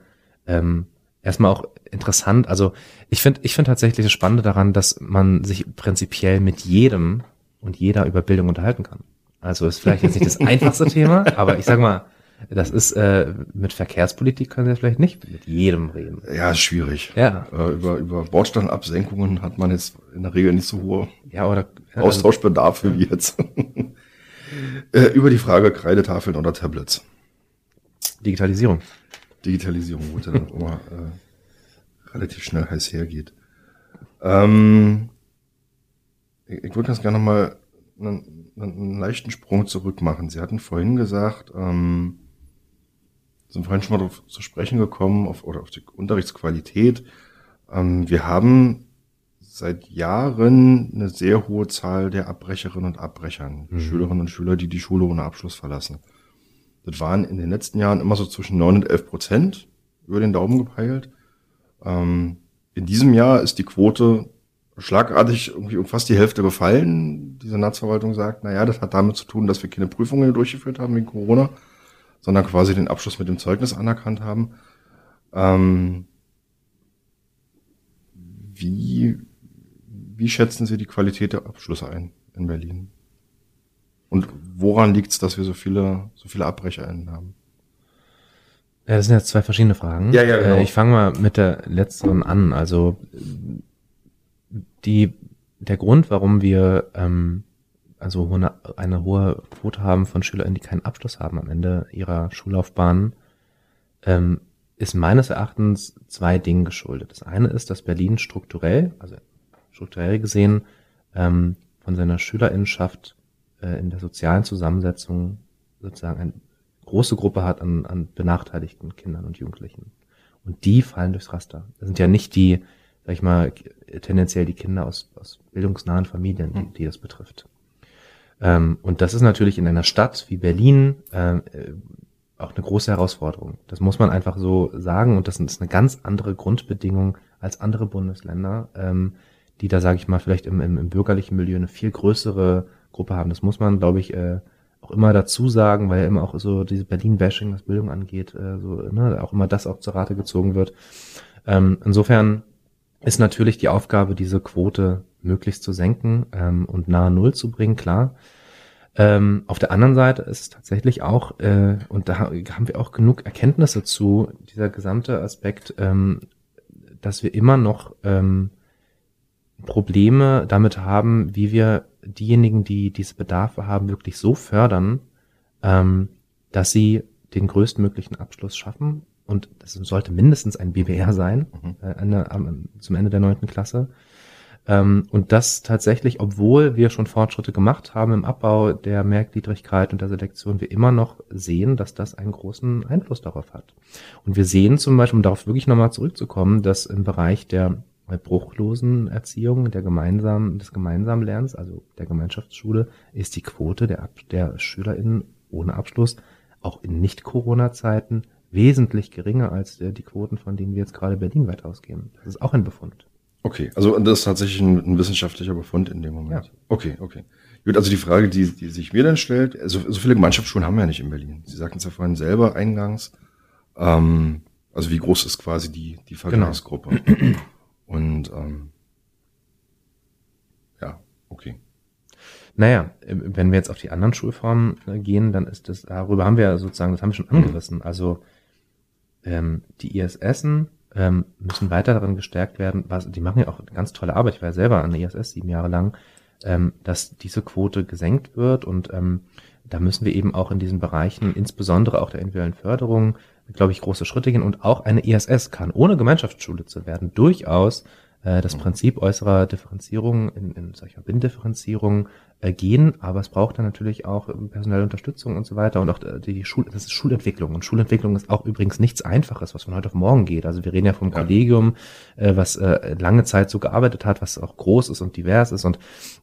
ähm, erstmal auch interessant. Also ich finde ich finde tatsächlich das Spannende daran, dass man sich prinzipiell mit jedem und jeder über Bildung unterhalten kann. Also ist vielleicht jetzt nicht das einfachste Thema, aber ich sag mal, das ist äh, mit Verkehrspolitik können Sie vielleicht nicht mit jedem reden. Ja, ist schwierig. Ja. Äh, über, über Bordsteinabsenkungen hat man jetzt in der Regel nicht so hohe ja, oder, ja, Austauschbedarf wie jetzt. äh, über die Frage Kreidetafeln oder Tablets. Digitalisierung. Digitalisierung, wo dann auch immer äh, relativ schnell heiß hergeht. Ähm, ich, ich würde ganz gerne mal einen, einen, leichten Sprung zurück machen. Sie hatten vorhin gesagt, ähm, sind vorhin schon mal darauf zu sprechen gekommen, auf, oder auf die Unterrichtsqualität. Ähm, wir haben seit Jahren eine sehr hohe Zahl der Abbrecherinnen und Abbrechern, mhm. Schülerinnen und Schüler, die die Schule ohne Abschluss verlassen. Das waren in den letzten Jahren immer so zwischen 9 und 11 Prozent über den Daumen gepeilt. Ähm, in diesem Jahr ist die Quote schlagartig irgendwie um fast die Hälfte gefallen. Die Senatsverwaltung sagt, naja, das hat damit zu tun, dass wir keine Prüfungen durchgeführt haben wegen Corona, sondern quasi den Abschluss mit dem Zeugnis anerkannt haben. Ähm, wie, wie schätzen Sie die Qualität der Abschlüsse ein in Berlin? Und woran liegt es, dass wir so viele, so viele AbbrecherInnen haben? Ja, das sind jetzt zwei verschiedene Fragen. Ja, ja, genau. Äh, ich fange mal mit der letzteren an. Also die, der Grund, warum wir ähm, also eine, eine hohe Quote haben von SchülerInnen, die keinen Abschluss haben am Ende ihrer Schullaufbahn, ähm, ist meines Erachtens zwei Dingen geschuldet. Das eine ist, dass Berlin strukturell, also strukturell gesehen, ähm, von seiner Schülerinnenschaft äh, in der sozialen Zusammensetzung sozusagen eine große Gruppe hat an, an benachteiligten Kindern und Jugendlichen. Und die fallen durchs Raster. Das sind ja nicht die, sag ich mal, tendenziell die Kinder aus, aus bildungsnahen Familien, die, die das betrifft. Ähm, und das ist natürlich in einer Stadt wie Berlin äh, auch eine große Herausforderung. Das muss man einfach so sagen. Und das ist eine ganz andere Grundbedingung als andere Bundesländer, ähm, die da, sage ich mal, vielleicht im, im, im bürgerlichen Milieu eine viel größere Gruppe haben. Das muss man, glaube ich, äh, auch immer dazu sagen, weil ja immer auch so diese Berlin-Bashing, was Bildung angeht, äh, so, ne, auch immer das auch zur Rate gezogen wird. Ähm, insofern ist natürlich die Aufgabe, diese Quote möglichst zu senken ähm, und nahe Null zu bringen, klar. Ähm, auf der anderen Seite ist es tatsächlich auch, äh, und da haben wir auch genug Erkenntnisse zu, dieser gesamte Aspekt, ähm, dass wir immer noch ähm, Probleme damit haben, wie wir diejenigen, die diese Bedarfe haben, wirklich so fördern, ähm, dass sie den größtmöglichen Abschluss schaffen. Und das sollte mindestens ein BBR sein, mhm. äh, Ende, zum Ende der neunten Klasse. Ähm, und das tatsächlich, obwohl wir schon Fortschritte gemacht haben im Abbau der Merkgliedrigkeit und der Selektion, wir immer noch sehen, dass das einen großen Einfluss darauf hat. Und wir sehen zum Beispiel, um darauf wirklich nochmal zurückzukommen, dass im Bereich der bruchlosen Erziehung, der gemeinsamen, des gemeinsamen Lernens, also der Gemeinschaftsschule, ist die Quote der, der SchülerInnen ohne Abschluss auch in Nicht-Corona-Zeiten wesentlich geringer als die Quoten, von denen wir jetzt gerade berlinweit ausgehen. Das ist auch ein Befund. Okay, also das ist tatsächlich ein, ein wissenschaftlicher Befund in dem Moment. Ja. Okay, okay. Gut, also die Frage, die, die sich mir dann stellt, also so viele Gemeinschaftsschulen haben wir ja nicht in Berlin. Sie sagten es ja vorhin selber eingangs. Ähm, also wie groß ist quasi die, die genau. Vergleichsgruppe? Genau. Und ähm, ja, okay. Naja, wenn wir jetzt auf die anderen Schulformen äh, gehen, dann ist das, darüber haben wir ja sozusagen, das haben wir schon angerissen. Also ähm, die ISSen ähm, müssen weiter darin gestärkt werden, was, die machen ja auch ganz tolle Arbeit, ich war ja selber an der ISS sieben Jahre lang, ähm, dass diese Quote gesenkt wird und ähm, da müssen wir eben auch in diesen Bereichen, insbesondere auch der individuellen Förderung, glaube ich, große Schritte gehen und auch eine ISS kann, ohne Gemeinschaftsschule zu werden, durchaus äh, das Prinzip äußerer Differenzierung in, in solcher Bindifferenzierung äh, gehen, aber es braucht dann natürlich auch ähm, personelle Unterstützung und so weiter und auch äh, die Schul das ist Schulentwicklung. Und Schulentwicklung ist auch übrigens nichts Einfaches, was von heute auf morgen geht. Also wir reden ja vom ja. Kollegium, äh, was äh, lange Zeit so gearbeitet hat, was auch groß ist und divers ist und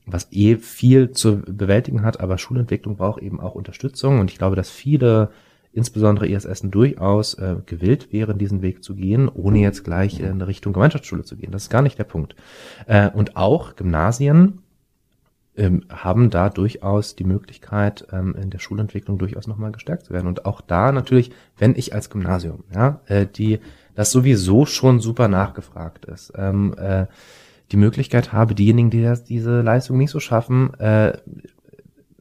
was eh viel zu bewältigen hat, aber Schulentwicklung braucht eben auch Unterstützung. Und ich glaube, dass viele insbesondere ISSen durchaus äh, gewillt wären, diesen Weg zu gehen, ohne jetzt gleich in Richtung Gemeinschaftsschule zu gehen. Das ist gar nicht der Punkt. Äh, und auch Gymnasien ähm, haben da durchaus die Möglichkeit, ähm, in der Schulentwicklung durchaus nochmal gestärkt zu werden. Und auch da natürlich, wenn ich als Gymnasium, ja, äh, die das sowieso schon super nachgefragt ist, ähm, äh, die Möglichkeit habe, diejenigen, die das, diese Leistung nicht so schaffen, äh,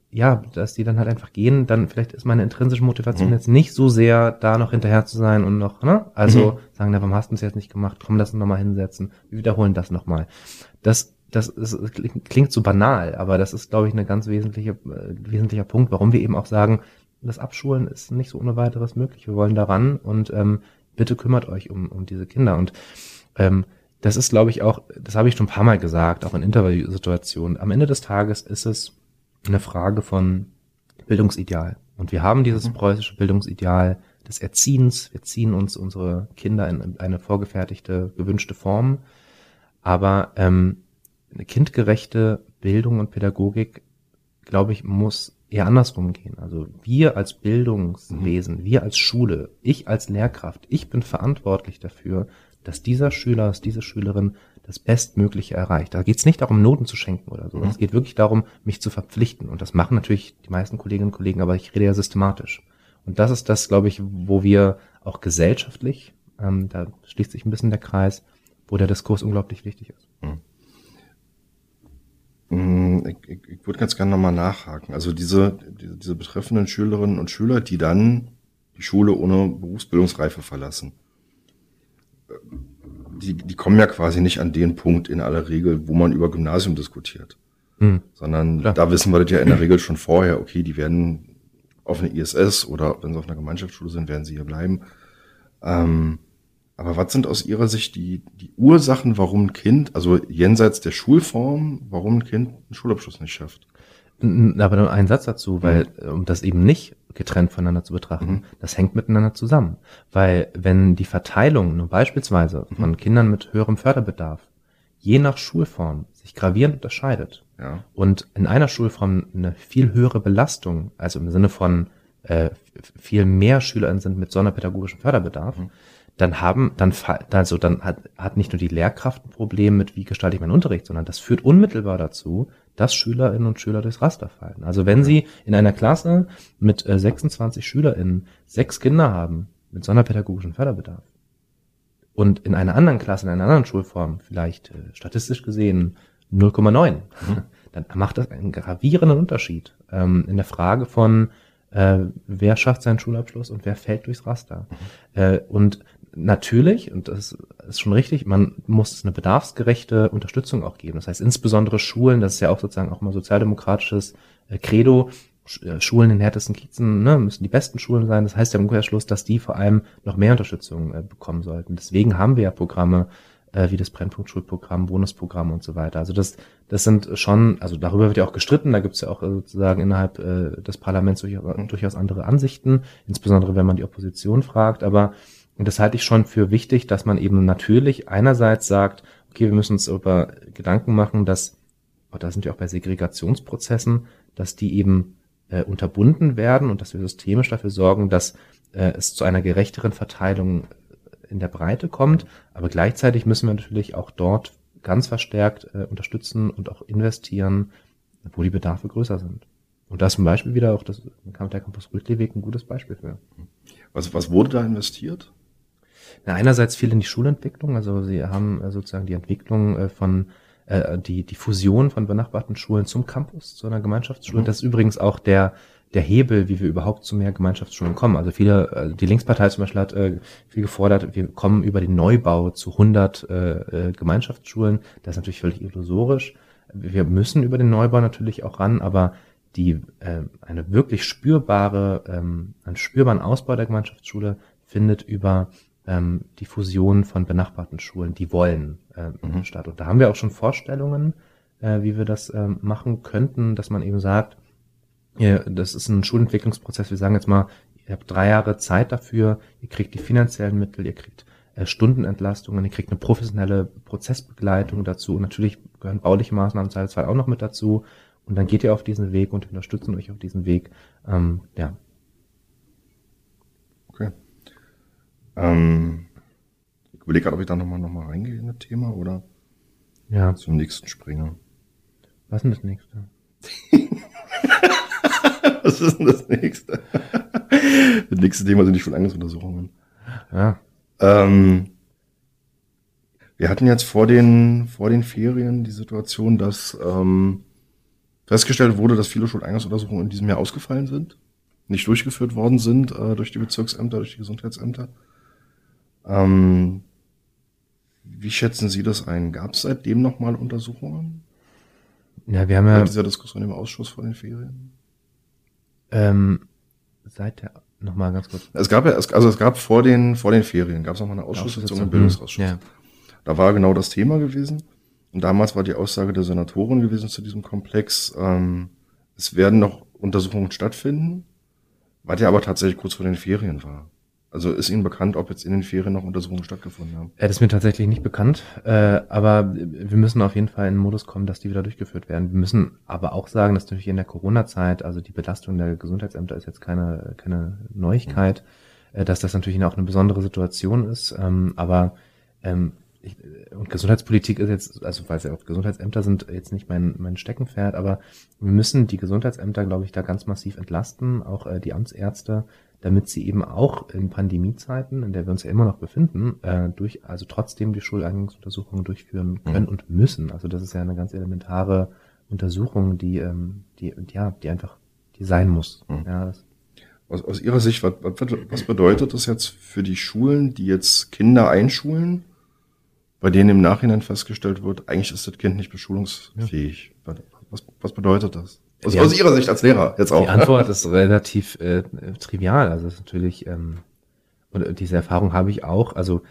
ja, dass die dann halt einfach gehen, dann vielleicht ist meine intrinsische Motivation mhm. jetzt nicht so sehr, da noch hinterher zu sein und noch, ne? Also mhm. sagen, na, warum hast du es jetzt nicht gemacht? Komm, lass uns nochmal hinsetzen. Wir wiederholen das nochmal. Das, das ist, klingt so banal, aber das ist, glaube ich, ein ganz wesentliche, äh, wesentlicher Punkt, warum wir eben auch sagen, das Abschulen ist nicht so ohne weiteres möglich. Wir wollen daran und ähm, bitte kümmert euch um, um diese Kinder. Und ähm, das ist, glaube ich, auch, das habe ich schon ein paar Mal gesagt, auch in Interviewsituationen. Am Ende des Tages ist es eine Frage von Bildungsideal. Und wir haben dieses mhm. preußische Bildungsideal des Erziehens. Wir ziehen uns unsere Kinder in eine vorgefertigte, gewünschte Form. Aber ähm, eine kindgerechte Bildung und Pädagogik, glaube ich, muss eher andersrum gehen. Also wir als Bildungswesen, mhm. wir als Schule, ich als Lehrkraft, ich bin verantwortlich dafür, dass dieser Schüler, dass diese Schülerin das Bestmögliche erreicht. Da geht es nicht darum, Noten zu schenken oder so. Mhm. Es geht wirklich darum, mich zu verpflichten. Und das machen natürlich die meisten Kolleginnen und Kollegen, aber ich rede ja systematisch. Und das ist das, glaube ich, wo wir auch gesellschaftlich, ähm, da schließt sich ein bisschen der Kreis, wo der Diskurs unglaublich wichtig ist. Mhm. Mm, ich, ich, ich würde ganz gerne nochmal nachhaken. Also diese, diese, diese betreffenden Schülerinnen und Schüler, die dann die Schule ohne Berufsbildungsreife verlassen die, die kommen ja quasi nicht an den Punkt in aller Regel, wo man über Gymnasium diskutiert. Hm. Sondern Klar. da wissen wir das ja in der Regel schon vorher, okay, die werden auf eine ISS oder wenn sie auf einer Gemeinschaftsschule sind, werden sie hier bleiben. Ähm, aber was sind aus Ihrer Sicht die, die Ursachen, warum ein Kind, also jenseits der Schulform, warum ein Kind einen Schulabschluss nicht schafft? Aber nur ein Satz dazu, weil, mhm. um das eben nicht getrennt voneinander zu betrachten, mhm. das hängt miteinander zusammen. Weil wenn die Verteilung nur beispielsweise mhm. von Kindern mit höherem Förderbedarf je nach Schulform sich gravierend unterscheidet ja. und in einer Schulform eine viel höhere Belastung, also im Sinne von äh, viel mehr SchülerInnen sind mit sonderpädagogischem Förderbedarf, mhm dann haben, dann, also dann hat, hat nicht nur die Lehrkraft ein Problem mit, wie gestalte ich meinen Unterricht, sondern das führt unmittelbar dazu, dass Schülerinnen und Schüler durchs Raster fallen. Also wenn Sie in einer Klasse mit 26 äh, SchülerInnen sechs Kinder haben mit sonderpädagogischem Förderbedarf und in einer anderen Klasse, in einer anderen Schulform vielleicht äh, statistisch gesehen 0,9, mhm. dann macht das einen gravierenden Unterschied ähm, in der Frage von, äh, wer schafft seinen Schulabschluss und wer fällt durchs Raster. Mhm. Äh, und natürlich, und das ist schon richtig, man muss eine bedarfsgerechte Unterstützung auch geben. Das heißt, insbesondere Schulen, das ist ja auch sozusagen auch mal sozialdemokratisches äh, Credo, äh, Schulen in härtesten Kiezen ne, müssen die besten Schulen sein. Das heißt ja im Umkehrschluss, dass die vor allem noch mehr Unterstützung äh, bekommen sollten. Deswegen haben wir ja Programme äh, wie das Brennpunktschulprogramm, Bonusprogramm und so weiter. Also das, das sind schon, also darüber wird ja auch gestritten. Da gibt es ja auch äh, sozusagen innerhalb äh, des Parlaments durchaus andere Ansichten, insbesondere wenn man die Opposition fragt. Aber und das halte ich schon für wichtig, dass man eben natürlich einerseits sagt, okay, wir müssen uns über Gedanken machen, dass, und da sind wir auch bei Segregationsprozessen, dass die eben äh, unterbunden werden und dass wir systemisch dafür sorgen, dass äh, es zu einer gerechteren Verteilung in der Breite kommt. Aber gleichzeitig müssen wir natürlich auch dort ganz verstärkt äh, unterstützen und auch investieren, wo die Bedarfe größer sind. Und da ist zum Beispiel wieder auch das der Campus Rütliweg ein gutes Beispiel für. Was, was wurde da investiert? Na, einerseits viel in die Schulentwicklung, also sie haben äh, sozusagen die Entwicklung äh, von äh, die, die Fusion von benachbarten Schulen zum Campus, zu einer Gemeinschaftsschule. Mhm. Das ist übrigens auch der, der Hebel, wie wir überhaupt zu mehr Gemeinschaftsschulen kommen. Also viele, äh, die Linkspartei zum Beispiel hat äh, viel gefordert, wir kommen über den Neubau zu 100 äh, äh, Gemeinschaftsschulen. Das ist natürlich völlig illusorisch. Wir müssen über den Neubau natürlich auch ran, aber die äh, eine wirklich spürbare, ähm, einen spürbaren Ausbau der Gemeinschaftsschule findet über ähm, die Fusion von benachbarten Schulen, die wollen, äh, mhm. statt. Und da haben wir auch schon Vorstellungen, äh, wie wir das äh, machen könnten, dass man eben sagt, ihr, das ist ein Schulentwicklungsprozess, wir sagen jetzt mal, ihr habt drei Jahre Zeit dafür, ihr kriegt die finanziellen Mittel, ihr kriegt äh, Stundenentlastungen, ihr kriegt eine professionelle Prozessbegleitung dazu und natürlich gehören bauliche Maßnahmen 2 auch noch mit dazu und dann geht ihr auf diesen Weg und unterstützen euch auf diesem Weg. Ähm, ja, Ähm, ich überlege gerade, ob ich da nochmal noch mal reingehe in das Thema oder ja. zum nächsten springe. Was ist denn das nächste? Was ist denn das nächste? das nächste Thema sind die Schuleingangsuntersuchungen. Ja. Ähm, wir hatten jetzt vor den, vor den Ferien die Situation, dass ähm, festgestellt wurde, dass viele Schuleingangsuntersuchungen in diesem Jahr ausgefallen sind, nicht durchgeführt worden sind äh, durch die Bezirksämter, durch die Gesundheitsämter. Ähm, wie schätzen Sie das ein? Gab es seitdem nochmal Untersuchungen? Ja, wir haben ja. Bei dieser Diskussion im Ausschuss vor den Ferien? Ähm, seit der, nochmal ganz kurz. Es gab ja, also es gab vor den, vor den Ferien, gab es nochmal eine Ausschusssitzung im Bildungsausschuss. Ja. Da war genau das Thema gewesen. Und damals war die Aussage der Senatorin gewesen zu diesem Komplex, ähm, es werden noch Untersuchungen stattfinden, was ja aber tatsächlich kurz vor den Ferien war. Also ist Ihnen bekannt, ob jetzt in den Ferien noch Untersuchungen stattgefunden haben? Das ist mir tatsächlich nicht bekannt, äh, aber wir müssen auf jeden Fall in den Modus kommen, dass die wieder durchgeführt werden. Wir müssen aber auch sagen, dass natürlich in der Corona-Zeit, also die Belastung der Gesundheitsämter ist jetzt keine, keine Neuigkeit, mhm. dass das natürlich auch eine besondere Situation ist, ähm, aber ähm, ich, und Gesundheitspolitik ist jetzt, also weil es ja auch Gesundheitsämter sind, jetzt nicht mein, mein Steckenpferd, aber wir müssen die Gesundheitsämter, glaube ich, da ganz massiv entlasten, auch äh, die Amtsärzte, damit sie eben auch in Pandemiezeiten, in der wir uns ja immer noch befinden, äh, durch, also trotzdem die Schuleingangsuntersuchungen durchführen mhm. können mhm. und müssen. Also das ist ja eine ganz elementare Untersuchung, die, ähm, die, ja, die einfach, die sein muss. Mhm. Ja, aus, aus Ihrer Sicht, was, was, was bedeutet das jetzt für die Schulen, die jetzt Kinder einschulen, bei denen im Nachhinein festgestellt wird, eigentlich ist das Kind nicht beschulungsfähig? Ja. Was, was bedeutet das? Aus, aus Ihrer Sicht als Lehrer jetzt auch. Die Antwort ist relativ äh, trivial. Also es ist natürlich, ähm, und diese Erfahrung habe ich auch, also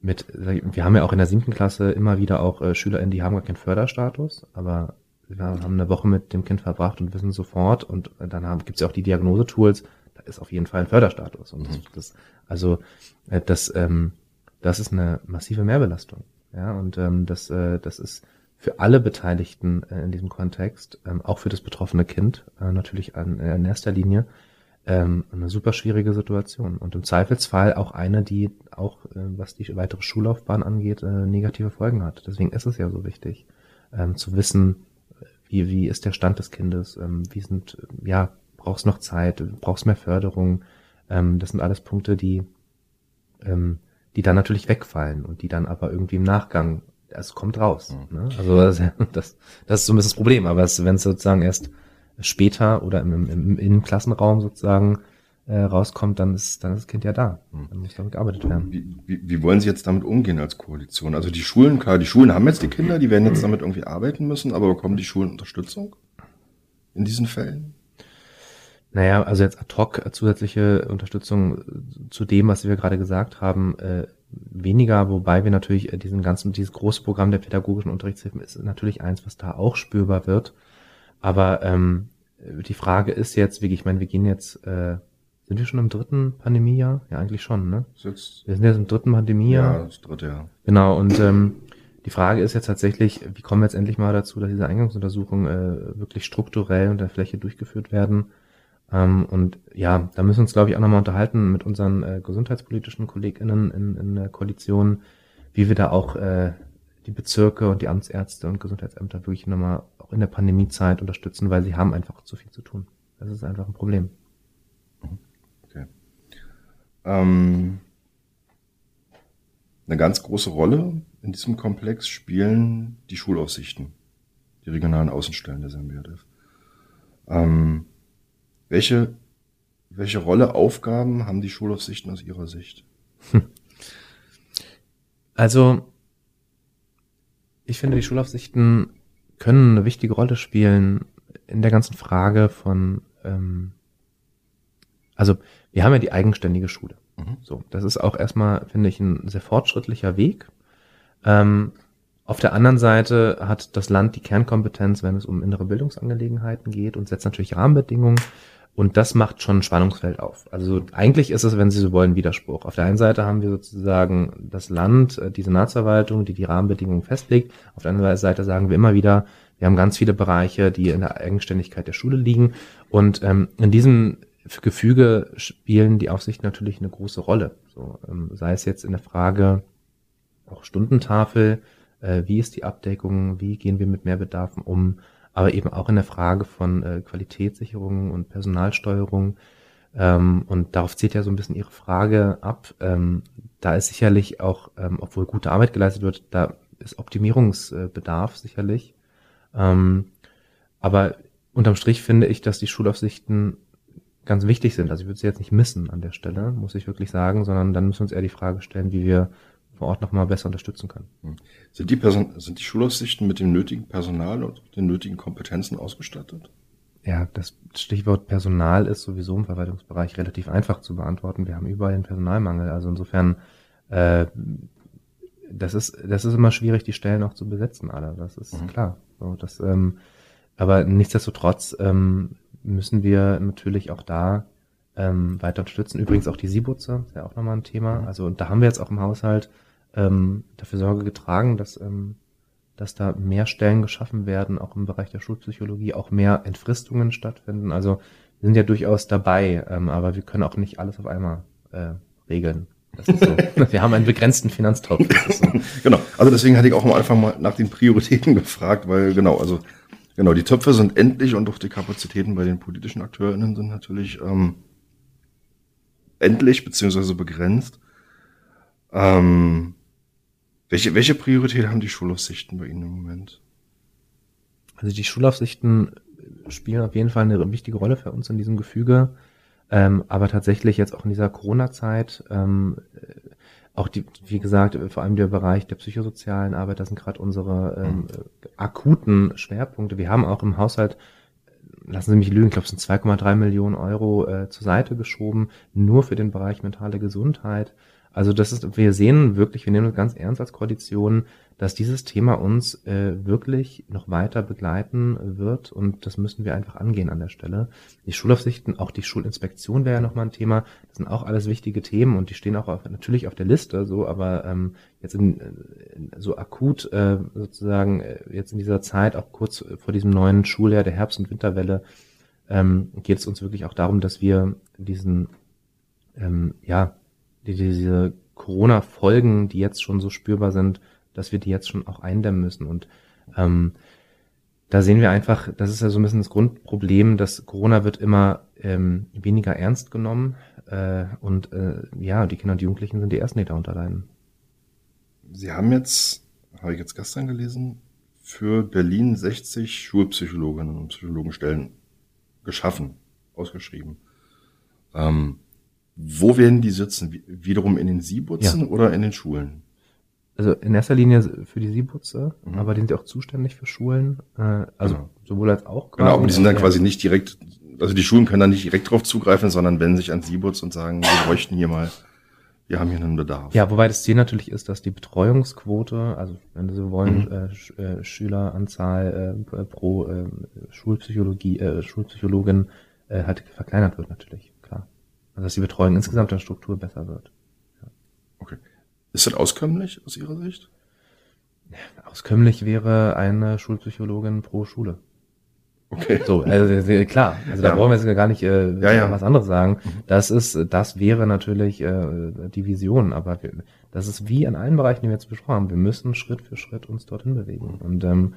mit, wir haben ja auch in der siebten Klasse immer wieder auch äh, SchülerInnen, die haben gar keinen Förderstatus, aber wir haben eine Woche mit dem Kind verbracht und wissen sofort und dann haben, gibt's ja auch die Diagnosetools, da ist auf jeden Fall ein Förderstatus. Und das, mhm. das also äh, das, ähm, das ist eine massive Mehrbelastung. Ja, und ähm, das, äh, das ist für alle Beteiligten äh, in diesem Kontext, ähm, auch für das betroffene Kind äh, natürlich äh, in erster Linie, ähm, eine super schwierige Situation und im Zweifelsfall auch eine, die auch, was die weitere Schullaufbahn angeht, negative Folgen hat. Deswegen ist es ja so wichtig, ähm, zu wissen, wie, wie ist der Stand des Kindes, wie sind, ja, brauchst noch Zeit, brauchst mehr Förderung. Das sind alles Punkte, die, die dann natürlich wegfallen und die dann aber irgendwie im Nachgang es kommt raus. Mhm. Ne? Also das, das, das ist so ein bisschen das Problem. Aber wenn es sozusagen erst später oder im, im, im Innenklassenraum sozusagen äh, rauskommt, dann ist, dann ist das Kind ja da. Mhm. Dann muss damit gearbeitet werden. Wie, wie, wie wollen Sie jetzt damit umgehen als Koalition? Also die Schulen, klar, die Schulen haben jetzt die Kinder, die werden jetzt damit irgendwie arbeiten müssen, aber bekommen die Schulen Unterstützung in diesen Fällen? Naja, also jetzt ad hoc zusätzliche Unterstützung zu dem, was wir gerade gesagt haben, äh, weniger, wobei wir natürlich äh, diesen ganzen, dieses große Programm der pädagogischen Unterrichtshilfen ist natürlich eins, was da auch spürbar wird. Aber ähm, die Frage ist jetzt, wie ich meine, wir gehen jetzt, äh, sind wir schon im dritten Pandemiejahr? Ja, eigentlich schon, ne? Jetzt, wir sind jetzt im dritten Pandemiejahr. Ja, das dritte, ja. Genau, und ähm, Die Frage ist jetzt tatsächlich, wie kommen wir jetzt endlich mal dazu, dass diese Eingangsuntersuchungen äh, wirklich strukturell unter Fläche durchgeführt werden? Ähm, und ja, da müssen wir uns, glaube ich, auch nochmal unterhalten mit unseren äh, gesundheitspolitischen KollegInnen in, in der Koalition, wie wir da auch äh, die Bezirke und die Amtsärzte und Gesundheitsämter wirklich nochmal auch in der Pandemiezeit unterstützen, weil sie haben einfach zu viel zu tun. Das ist einfach ein Problem. Okay. Ähm, eine ganz große Rolle in diesem Komplex spielen die Schulaufsichten, die regionalen Außenstellen der SMBRF. Ähm, welche, welche Rolle, Aufgaben haben die Schulaufsichten aus Ihrer Sicht? Also, ich finde, die Schulaufsichten können eine wichtige Rolle spielen in der ganzen Frage von, ähm, also wir haben ja die eigenständige Schule. Mhm. So, das ist auch erstmal, finde ich, ein sehr fortschrittlicher Weg. Ähm, auf der anderen Seite hat das Land die Kernkompetenz, wenn es um innere Bildungsangelegenheiten geht und setzt natürlich Rahmenbedingungen. Und das macht schon ein Spannungsfeld auf. Also eigentlich ist es, wenn Sie so wollen, Widerspruch. Auf der einen Seite haben wir sozusagen das Land, äh, die Senatsverwaltung, die die Rahmenbedingungen festlegt. Auf der anderen Seite sagen wir immer wieder, wir haben ganz viele Bereiche, die in der Eigenständigkeit der Schule liegen. Und ähm, in diesem Gefüge spielen die Aufsichten natürlich eine große Rolle. So, ähm, sei es jetzt in der Frage auch Stundentafel, äh, wie ist die Abdeckung, wie gehen wir mit Mehrbedarfen um, aber eben auch in der Frage von äh, Qualitätssicherung und Personalsteuerung. Ähm, und darauf zählt ja so ein bisschen Ihre Frage ab. Ähm, da ist sicherlich auch, ähm, obwohl gute Arbeit geleistet wird, da ist Optimierungsbedarf sicherlich. Ähm, aber unterm Strich finde ich, dass die Schulaufsichten ganz wichtig sind. Also ich würde sie jetzt nicht missen an der Stelle, muss ich wirklich sagen, sondern dann müssen wir uns eher die Frage stellen, wie wir vor Ort nochmal besser unterstützen können. Hm. Sind die, Person sind die Schulaufsichten mit dem nötigen Personal und den nötigen Kompetenzen ausgestattet? Ja, das Stichwort Personal ist sowieso im Verwaltungsbereich relativ einfach zu beantworten. Wir haben überall einen Personalmangel. Also insofern, äh, das ist, das ist immer schwierig, die Stellen auch zu besetzen, alle. Das ist mhm. klar. So, das, ähm, aber nichtsdestotrotz ähm, müssen wir natürlich auch da ähm, weiter unterstützen. Übrigens auch die Siebutze ist ja auch nochmal ein Thema. Mhm. Also und da haben wir jetzt auch im Haushalt ähm, dafür Sorge getragen, dass, ähm, dass da mehr Stellen geschaffen werden, auch im Bereich der Schulpsychologie, auch mehr Entfristungen stattfinden. Also wir sind ja durchaus dabei, ähm, aber wir können auch nicht alles auf einmal äh, regeln. So. wir haben einen begrenzten Finanztopf. So. genau. Also deswegen hatte ich auch am Anfang mal nach den Prioritäten gefragt, weil genau, also genau, die Töpfe sind endlich und auch die Kapazitäten bei den politischen AkteurInnen sind natürlich ähm, endlich beziehungsweise begrenzt. Ähm, welche, welche Priorität haben die Schulaufsichten bei Ihnen im Moment? Also die Schulaufsichten spielen auf jeden Fall eine wichtige Rolle für uns in diesem Gefüge. Ähm, aber tatsächlich jetzt auch in dieser Corona-Zeit, ähm, auch die, wie gesagt, vor allem der Bereich der psychosozialen Arbeit, das sind gerade unsere ähm, mhm. akuten Schwerpunkte. Wir haben auch im Haushalt, lassen Sie mich lügen, ich glaube, es sind 2,3 Millionen Euro äh, zur Seite geschoben, nur für den Bereich mentale Gesundheit. Also das ist, wir sehen wirklich, wir nehmen das ganz ernst als Koalition, dass dieses Thema uns äh, wirklich noch weiter begleiten wird und das müssen wir einfach angehen an der Stelle. Die Schulaufsichten, auch die Schulinspektion wäre ja nochmal ein Thema. Das sind auch alles wichtige Themen und die stehen auch auf, natürlich auf der Liste, so, aber ähm, jetzt in, in, so akut äh, sozusagen äh, jetzt in dieser Zeit, auch kurz vor diesem neuen Schuljahr der Herbst- und Winterwelle, ähm, geht es uns wirklich auch darum, dass wir diesen ähm, ja die, diese Corona-Folgen, die jetzt schon so spürbar sind, dass wir die jetzt schon auch eindämmen müssen. Und ähm, da sehen wir einfach, das ist ja so ein bisschen das Grundproblem, dass Corona wird immer ähm, weniger ernst genommen äh, und äh, ja, die Kinder und die Jugendlichen sind die ersten, die darunter leiden. Sie haben jetzt, habe ich jetzt gestern gelesen, für Berlin 60 Schulpsychologinnen und Psychologenstellen geschaffen, ausgeschrieben. Ähm, wo werden die sitzen? Wiederum in den Siebutzen ja. oder in den Schulen? Also in erster Linie für die Siebutze, mhm. aber die sind ja auch zuständig für Schulen, äh, also genau. sowohl als auch. Quasi. Genau, aber die sind dann quasi nicht direkt, also die Schulen können dann nicht direkt drauf zugreifen, sondern wenden sich an Siebutz und sagen, wir bräuchten hier mal, wir haben hier einen Bedarf. Ja, wobei das Ziel natürlich ist, dass die Betreuungsquote, also wenn Sie wollen, mhm. äh, Sch äh, Schüleranzahl äh, pro äh, Schulpsychologie, äh, Schulpsychologin äh, halt verkleinert wird natürlich. Also dass die Betreuung insgesamt der Struktur besser wird. Ja. Okay. Ist das auskömmlich aus Ihrer Sicht? Auskömmlich wäre eine Schulpsychologin pro Schule. Okay. So, also klar, also da Ja. brauchen wir jetzt gar nicht äh, Ja, ja. was anderes sagen. Mhm. Das ist, das wäre natürlich äh, die Vision, aber wir, das ist wie in allen Bereichen, die wir jetzt besprochen haben. Wir müssen Schritt für Schritt uns dorthin bewegen. Und ähm,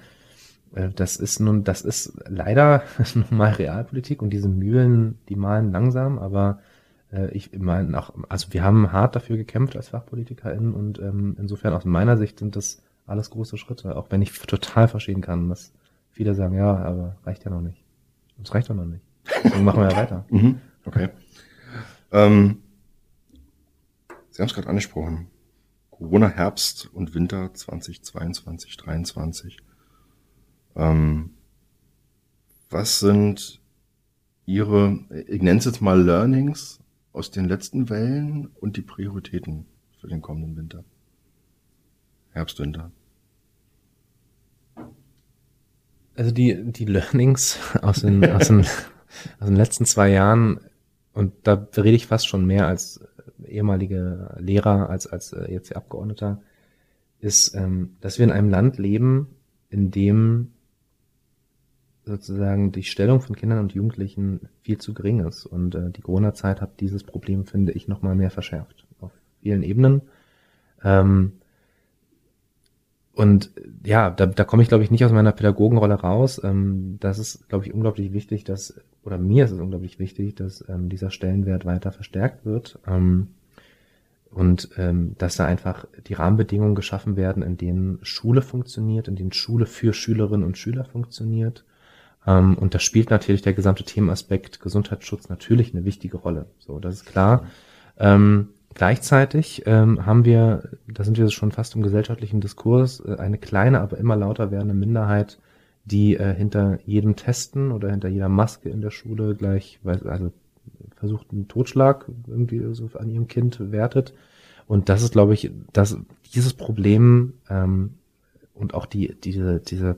äh, das ist nun, das ist leider nun mal Realpolitik und diese Mühlen, die malen langsam, aber ich meine auch, also wir haben hart dafür gekämpft als FachpolitikerInnen und ähm, insofern aus meiner Sicht sind das alles große Schritte, auch wenn ich total verstehen kann, dass viele sagen, ja, aber reicht ja noch nicht. Das reicht doch noch nicht. Deswegen machen wir ja weiter. Mhm. Okay. Ähm, Sie haben es gerade angesprochen. Corona Herbst und Winter 2022, 2023. Ähm, was sind Ihre, ich nenne es jetzt mal Learnings aus den letzten Wellen und die Prioritäten für den kommenden Winter? Herbst, Winter. Also die, die Learnings aus den, aus den, aus den letzten zwei Jahren, und da rede ich fast schon mehr als ehemaliger Lehrer, als, als äh, jetzt Abgeordneter, ist, ähm, dass wir in einem Land leben, in dem sozusagen die Stellung von Kindern und Jugendlichen viel zu gering ist. Und äh, die Corona-Zeit hat dieses Problem, finde ich, nochmal mehr verschärft. Auf vielen Ebenen. Ähm, und äh, ja, da, da komme ich, glaube ich, nicht aus meiner Pädagogenrolle raus. Ähm, das ist, glaube ich, unglaublich wichtig, dass, oder mir ist es unglaublich wichtig, dass ähm, dieser Stellenwert weiter verstärkt wird. Ähm, und ähm, dass da einfach die Rahmenbedingungen geschaffen werden, in denen Schule funktioniert, in denen Schule für Schülerinnen und Schüler funktioniert. Ähm, und da spielt natürlich der gesamte Themenaspekt Gesundheitsschutz natürlich eine wichtige Rolle. So, das ist klar. Ähm, gleichzeitig ähm, haben wir, da sind wir schon fast im gesellschaftlichen Diskurs, äh, eine kleine, aber immer lauter werdende Minderheit, die äh, hinter jedem Testen oder hinter jeder Maske in der Schule gleich, also versucht einen Totschlag irgendwie so an ihrem Kind wertet. Und das ist, glaube ich, dass dieses Problem ähm, und auch die diese diese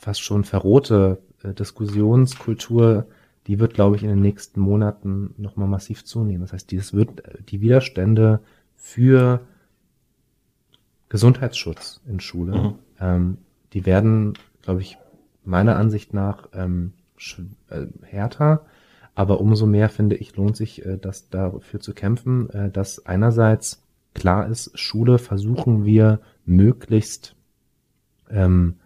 fast schon verrohte äh, Diskussionskultur, die wird, glaube ich, in den nächsten Monaten nochmal massiv zunehmen. Das heißt, dieses wird äh, die Widerstände für Gesundheitsschutz in Schule, Mhm. ähm, die werden, glaube ich, meiner Ansicht nach ähm, äh, härter. Aber umso mehr finde ich, lohnt sich, äh, das dafür zu kämpfen, äh, dass einerseits klar ist, Schule versuchen wir möglichst ähm,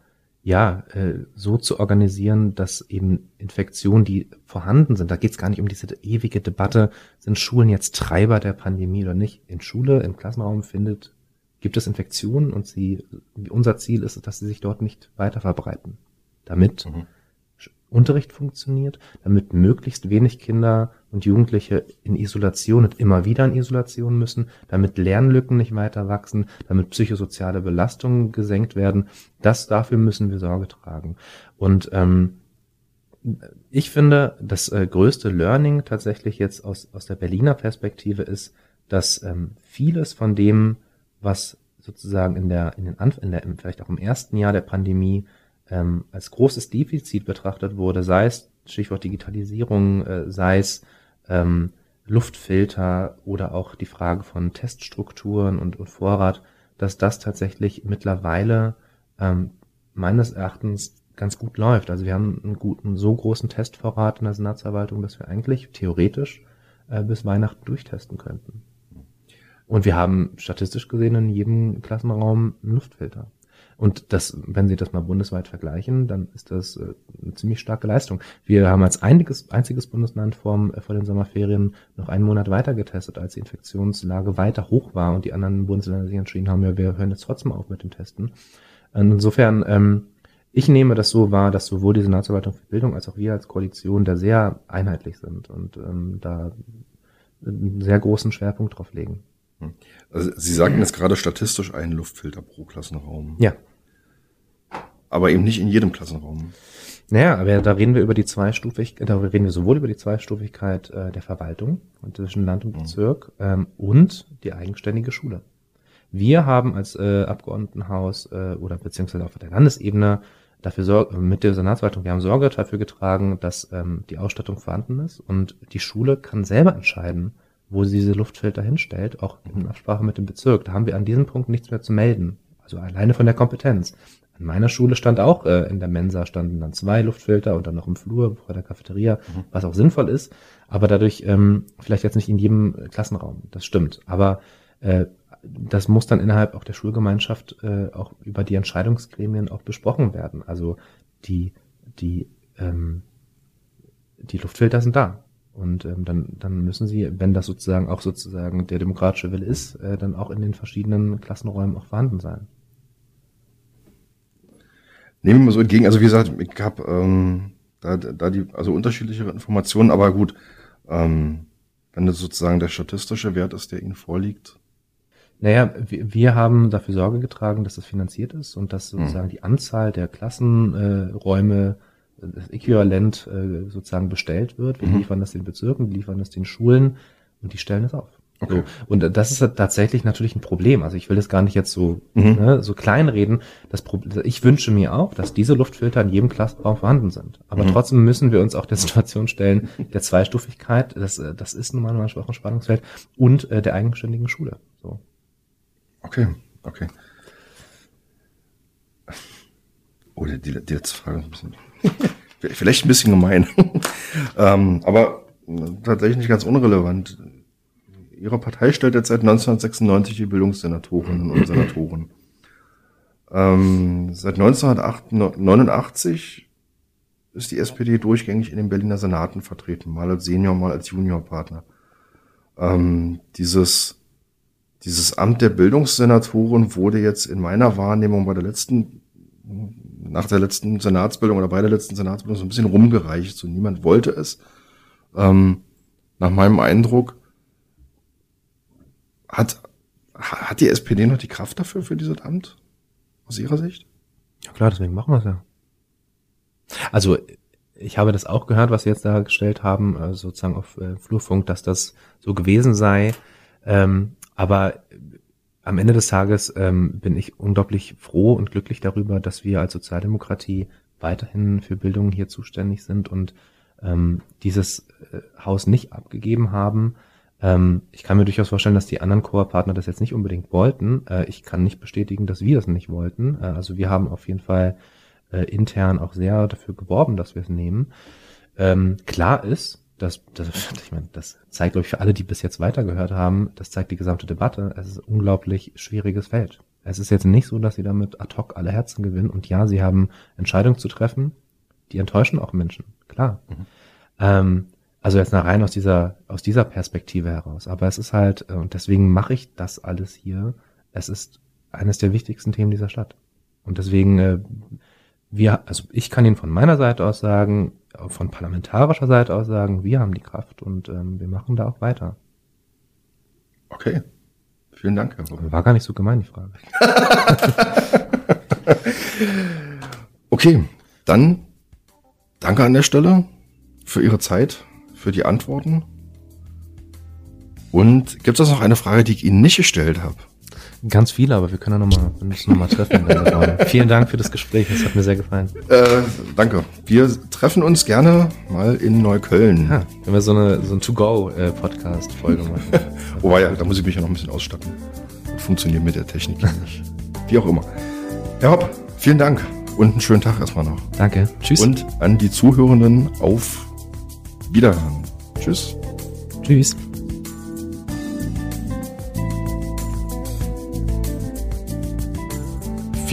ja, äh, so zu organisieren, dass eben Infektionen, die vorhanden sind, da geht es gar nicht um diese ewige Debatte, sind Schulen jetzt Treiber der Pandemie oder nicht. In Schule, im Klassenraum findet, gibt es Infektionen und sie, unser Ziel ist es, dass sie sich dort nicht weiter verbreiten. Damit Mhm. Unterricht funktioniert, damit möglichst wenig Kinder und Jugendliche in Isolation und immer wieder in Isolation müssen, damit Lernlücken nicht weiter wachsen, damit psychosoziale Belastungen gesenkt werden. Das dafür müssen wir Sorge tragen. Und ähm, ich finde, das äh, größte Learning tatsächlich jetzt aus, aus der Berliner Perspektive ist, dass ähm, vieles von dem, was sozusagen in der, in den Anf in der, vielleicht auch im ersten Jahr der Pandemie ähm, als großes Defizit betrachtet wurde, sei es Stichwort Digitalisierung, äh, sei es ähm, Luftfilter oder auch die Frage von Teststrukturen und, und Vorrat, dass das tatsächlich mittlerweile ähm, meines Erachtens ganz gut läuft. Also wir haben einen guten, so großen Testvorrat in der Senatsverwaltung, dass wir eigentlich theoretisch äh, bis Weihnachten durchtesten könnten. Und wir haben statistisch gesehen in jedem Klassenraum einen Luftfilter. Und das, wenn Sie das mal bundesweit vergleichen, dann ist das äh, eine ziemlich starke Leistung. Wir haben als einiges, einziges Bundesland vor, äh, vor den Sommerferien noch einen Monat weiter getestet, als die Infektionslage weiter hoch war und die anderen Bundesländer sich entschieden haben, ja, wir hören jetzt trotzdem auf mit dem Testen. Insofern, ähm, ich nehme das so wahr, dass sowohl die Senatsverwaltung für Bildung als auch wir als Koalition da sehr einheitlich sind und ähm, da einen sehr großen Schwerpunkt drauf legen. Also Sie sagten jetzt gerade statistisch einen Luftfilter pro Klassenraum. Ja. Aber eben nicht in jedem Klassenraum. Naja, aber da reden wir über die Zweistufigkeit, da reden wir sowohl über die Zweistufigkeit äh, der Verwaltung und zwischen Land und Mhm. Bezirk ähm, und die eigenständige Schule. Wir haben als äh, Abgeordnetenhaus äh, oder beziehungsweise auf der Landesebene dafür Sorge, mit der Senatsverwaltung, wir haben Sorge dafür getragen, dass ähm, die Ausstattung vorhanden ist und die Schule kann selber entscheiden, wo sie diese Luftfilter hinstellt, auch in Absprache mit dem Bezirk. Da haben wir an diesem Punkt nichts mehr zu melden. Also alleine von der Kompetenz. An meiner Schule stand auch äh, in der Mensa standen dann zwei Luftfilter und dann noch im Flur vor der Cafeteria, mhm. was auch sinnvoll ist, aber dadurch ähm, vielleicht jetzt nicht in jedem Klassenraum. Das stimmt. Aber äh, das muss dann innerhalb auch der Schulgemeinschaft äh, auch über die Entscheidungsgremien auch besprochen werden. Also die die ähm, die Luftfilter sind da. Und ähm, dann, dann müssen sie, wenn das sozusagen auch sozusagen der demokratische Wille ist, äh, dann auch in den verschiedenen Klassenräumen auch vorhanden sein. Nehmen wir mal so entgegen, also wie gesagt, ich habe ähm, da, da die, also unterschiedliche Informationen, aber gut, ähm, wenn das sozusagen der statistische Wert ist, der Ihnen vorliegt. Naja, wir, wir haben dafür Sorge getragen, dass das finanziert ist und dass hm. sozusagen hm. die Anzahl der Klassenräume äh, das Äquivalent äh, sozusagen bestellt wird. Wir mhm. liefern das den Bezirken, wir liefern das den Schulen und die stellen es auf. Okay. So. Und das ist tatsächlich natürlich ein Problem. Also ich will das gar nicht jetzt so, mhm. ne, so kleinreden. Das Problem, ich wünsche mir auch, dass diese Luftfilter in jedem Klassenraum vorhanden sind. Aber mhm. trotzdem müssen wir uns auch der Situation stellen, der Zweistufigkeit, das, äh, das ist nun mal ein schwaches Spannungsfeld, und äh, der eigenständigen Schule. So. Okay, okay. Oh, die, die letzte Frage ist ein bisschen Vielleicht ein bisschen gemein. ähm, aber tatsächlich nicht ganz unrelevant. Ihre Partei stellt jetzt seit 1996 die Bildungssenatorinnen und Senatoren. Ähm, seit 1989 ist die SPD durchgängig in den Berliner Senaten vertreten, mal als Senior, mal als Juniorpartner. Ähm, dieses, dieses Amt der Bildungssenatoren wurde jetzt in meiner Wahrnehmung bei der letzten nach der letzten Senatsbildung oder bei der letzten Senatsbildung so ein bisschen rumgereicht. So niemand wollte es. Ähm, nach meinem Eindruck hat, hat die SPD noch die Kraft dafür, für dieses Amt? Aus Ihrer Sicht? Ja klar, deswegen machen wir es ja. Also ich habe das auch gehört, was Sie jetzt dargestellt haben, äh, sozusagen auf äh, Flurfunk, dass das so gewesen sei. Ähm, aber am Ende des Tages ähm, bin ich unglaublich froh und glücklich darüber, dass wir als Sozialdemokratie weiterhin für Bildung hier zuständig sind und ähm, dieses äh, Haus nicht abgegeben haben. Ähm, ich kann mir durchaus vorstellen, dass die anderen Koop-Partner das jetzt nicht unbedingt wollten. Äh, ich kann nicht bestätigen, dass wir das nicht wollten. Äh, also wir haben auf jeden Fall äh, intern auch sehr dafür geworben, dass wir es nehmen. Ähm, klar ist, das, das, ich meine, das zeigt, glaube ich, für alle, die bis jetzt weitergehört haben, das zeigt die gesamte Debatte. Es ist ein unglaublich schwieriges Feld. Es ist jetzt nicht so, dass sie damit ad hoc alle Herzen gewinnen. Und ja, sie haben Entscheidungen zu treffen, die enttäuschen auch Menschen, klar. Mhm. Ähm, also jetzt nach rein aus dieser, aus dieser Perspektive heraus. Aber es ist halt, äh, und deswegen mache ich das alles hier. Es ist eines der wichtigsten Themen dieser Stadt. Und deswegen, äh, wir, also ich kann Ihnen von meiner Seite aus sagen, von parlamentarischer Seite aus sagen, wir haben die Kraft und ähm, wir machen da auch weiter. Okay. Vielen Dank, Herr Robert. War gar nicht so gemein, die Frage. okay, dann danke an der Stelle für Ihre Zeit, für die Antworten. Und gibt es noch eine Frage, die ich Ihnen nicht gestellt habe? Ganz viele, aber wir können ja nochmal, wir müssen nochmal treffen. Vielen Dank für das Gespräch, es hat mir sehr gefallen. Äh, danke. Wir treffen uns gerne mal in Neukölln. Ja, wenn wir so eine so ein To-Go-Podcast-Folge machen. Wobei, ja, da muss ich mich ja noch ein bisschen ausstatten. Das funktioniert mit der Technik nicht. Wie auch immer. Herr Hopp, vielen Dank und einen schönen Tag erstmal noch. Danke. Tschüss. Und an die Zuhörenden auf Wiederhören. Tschüss. Tschüss.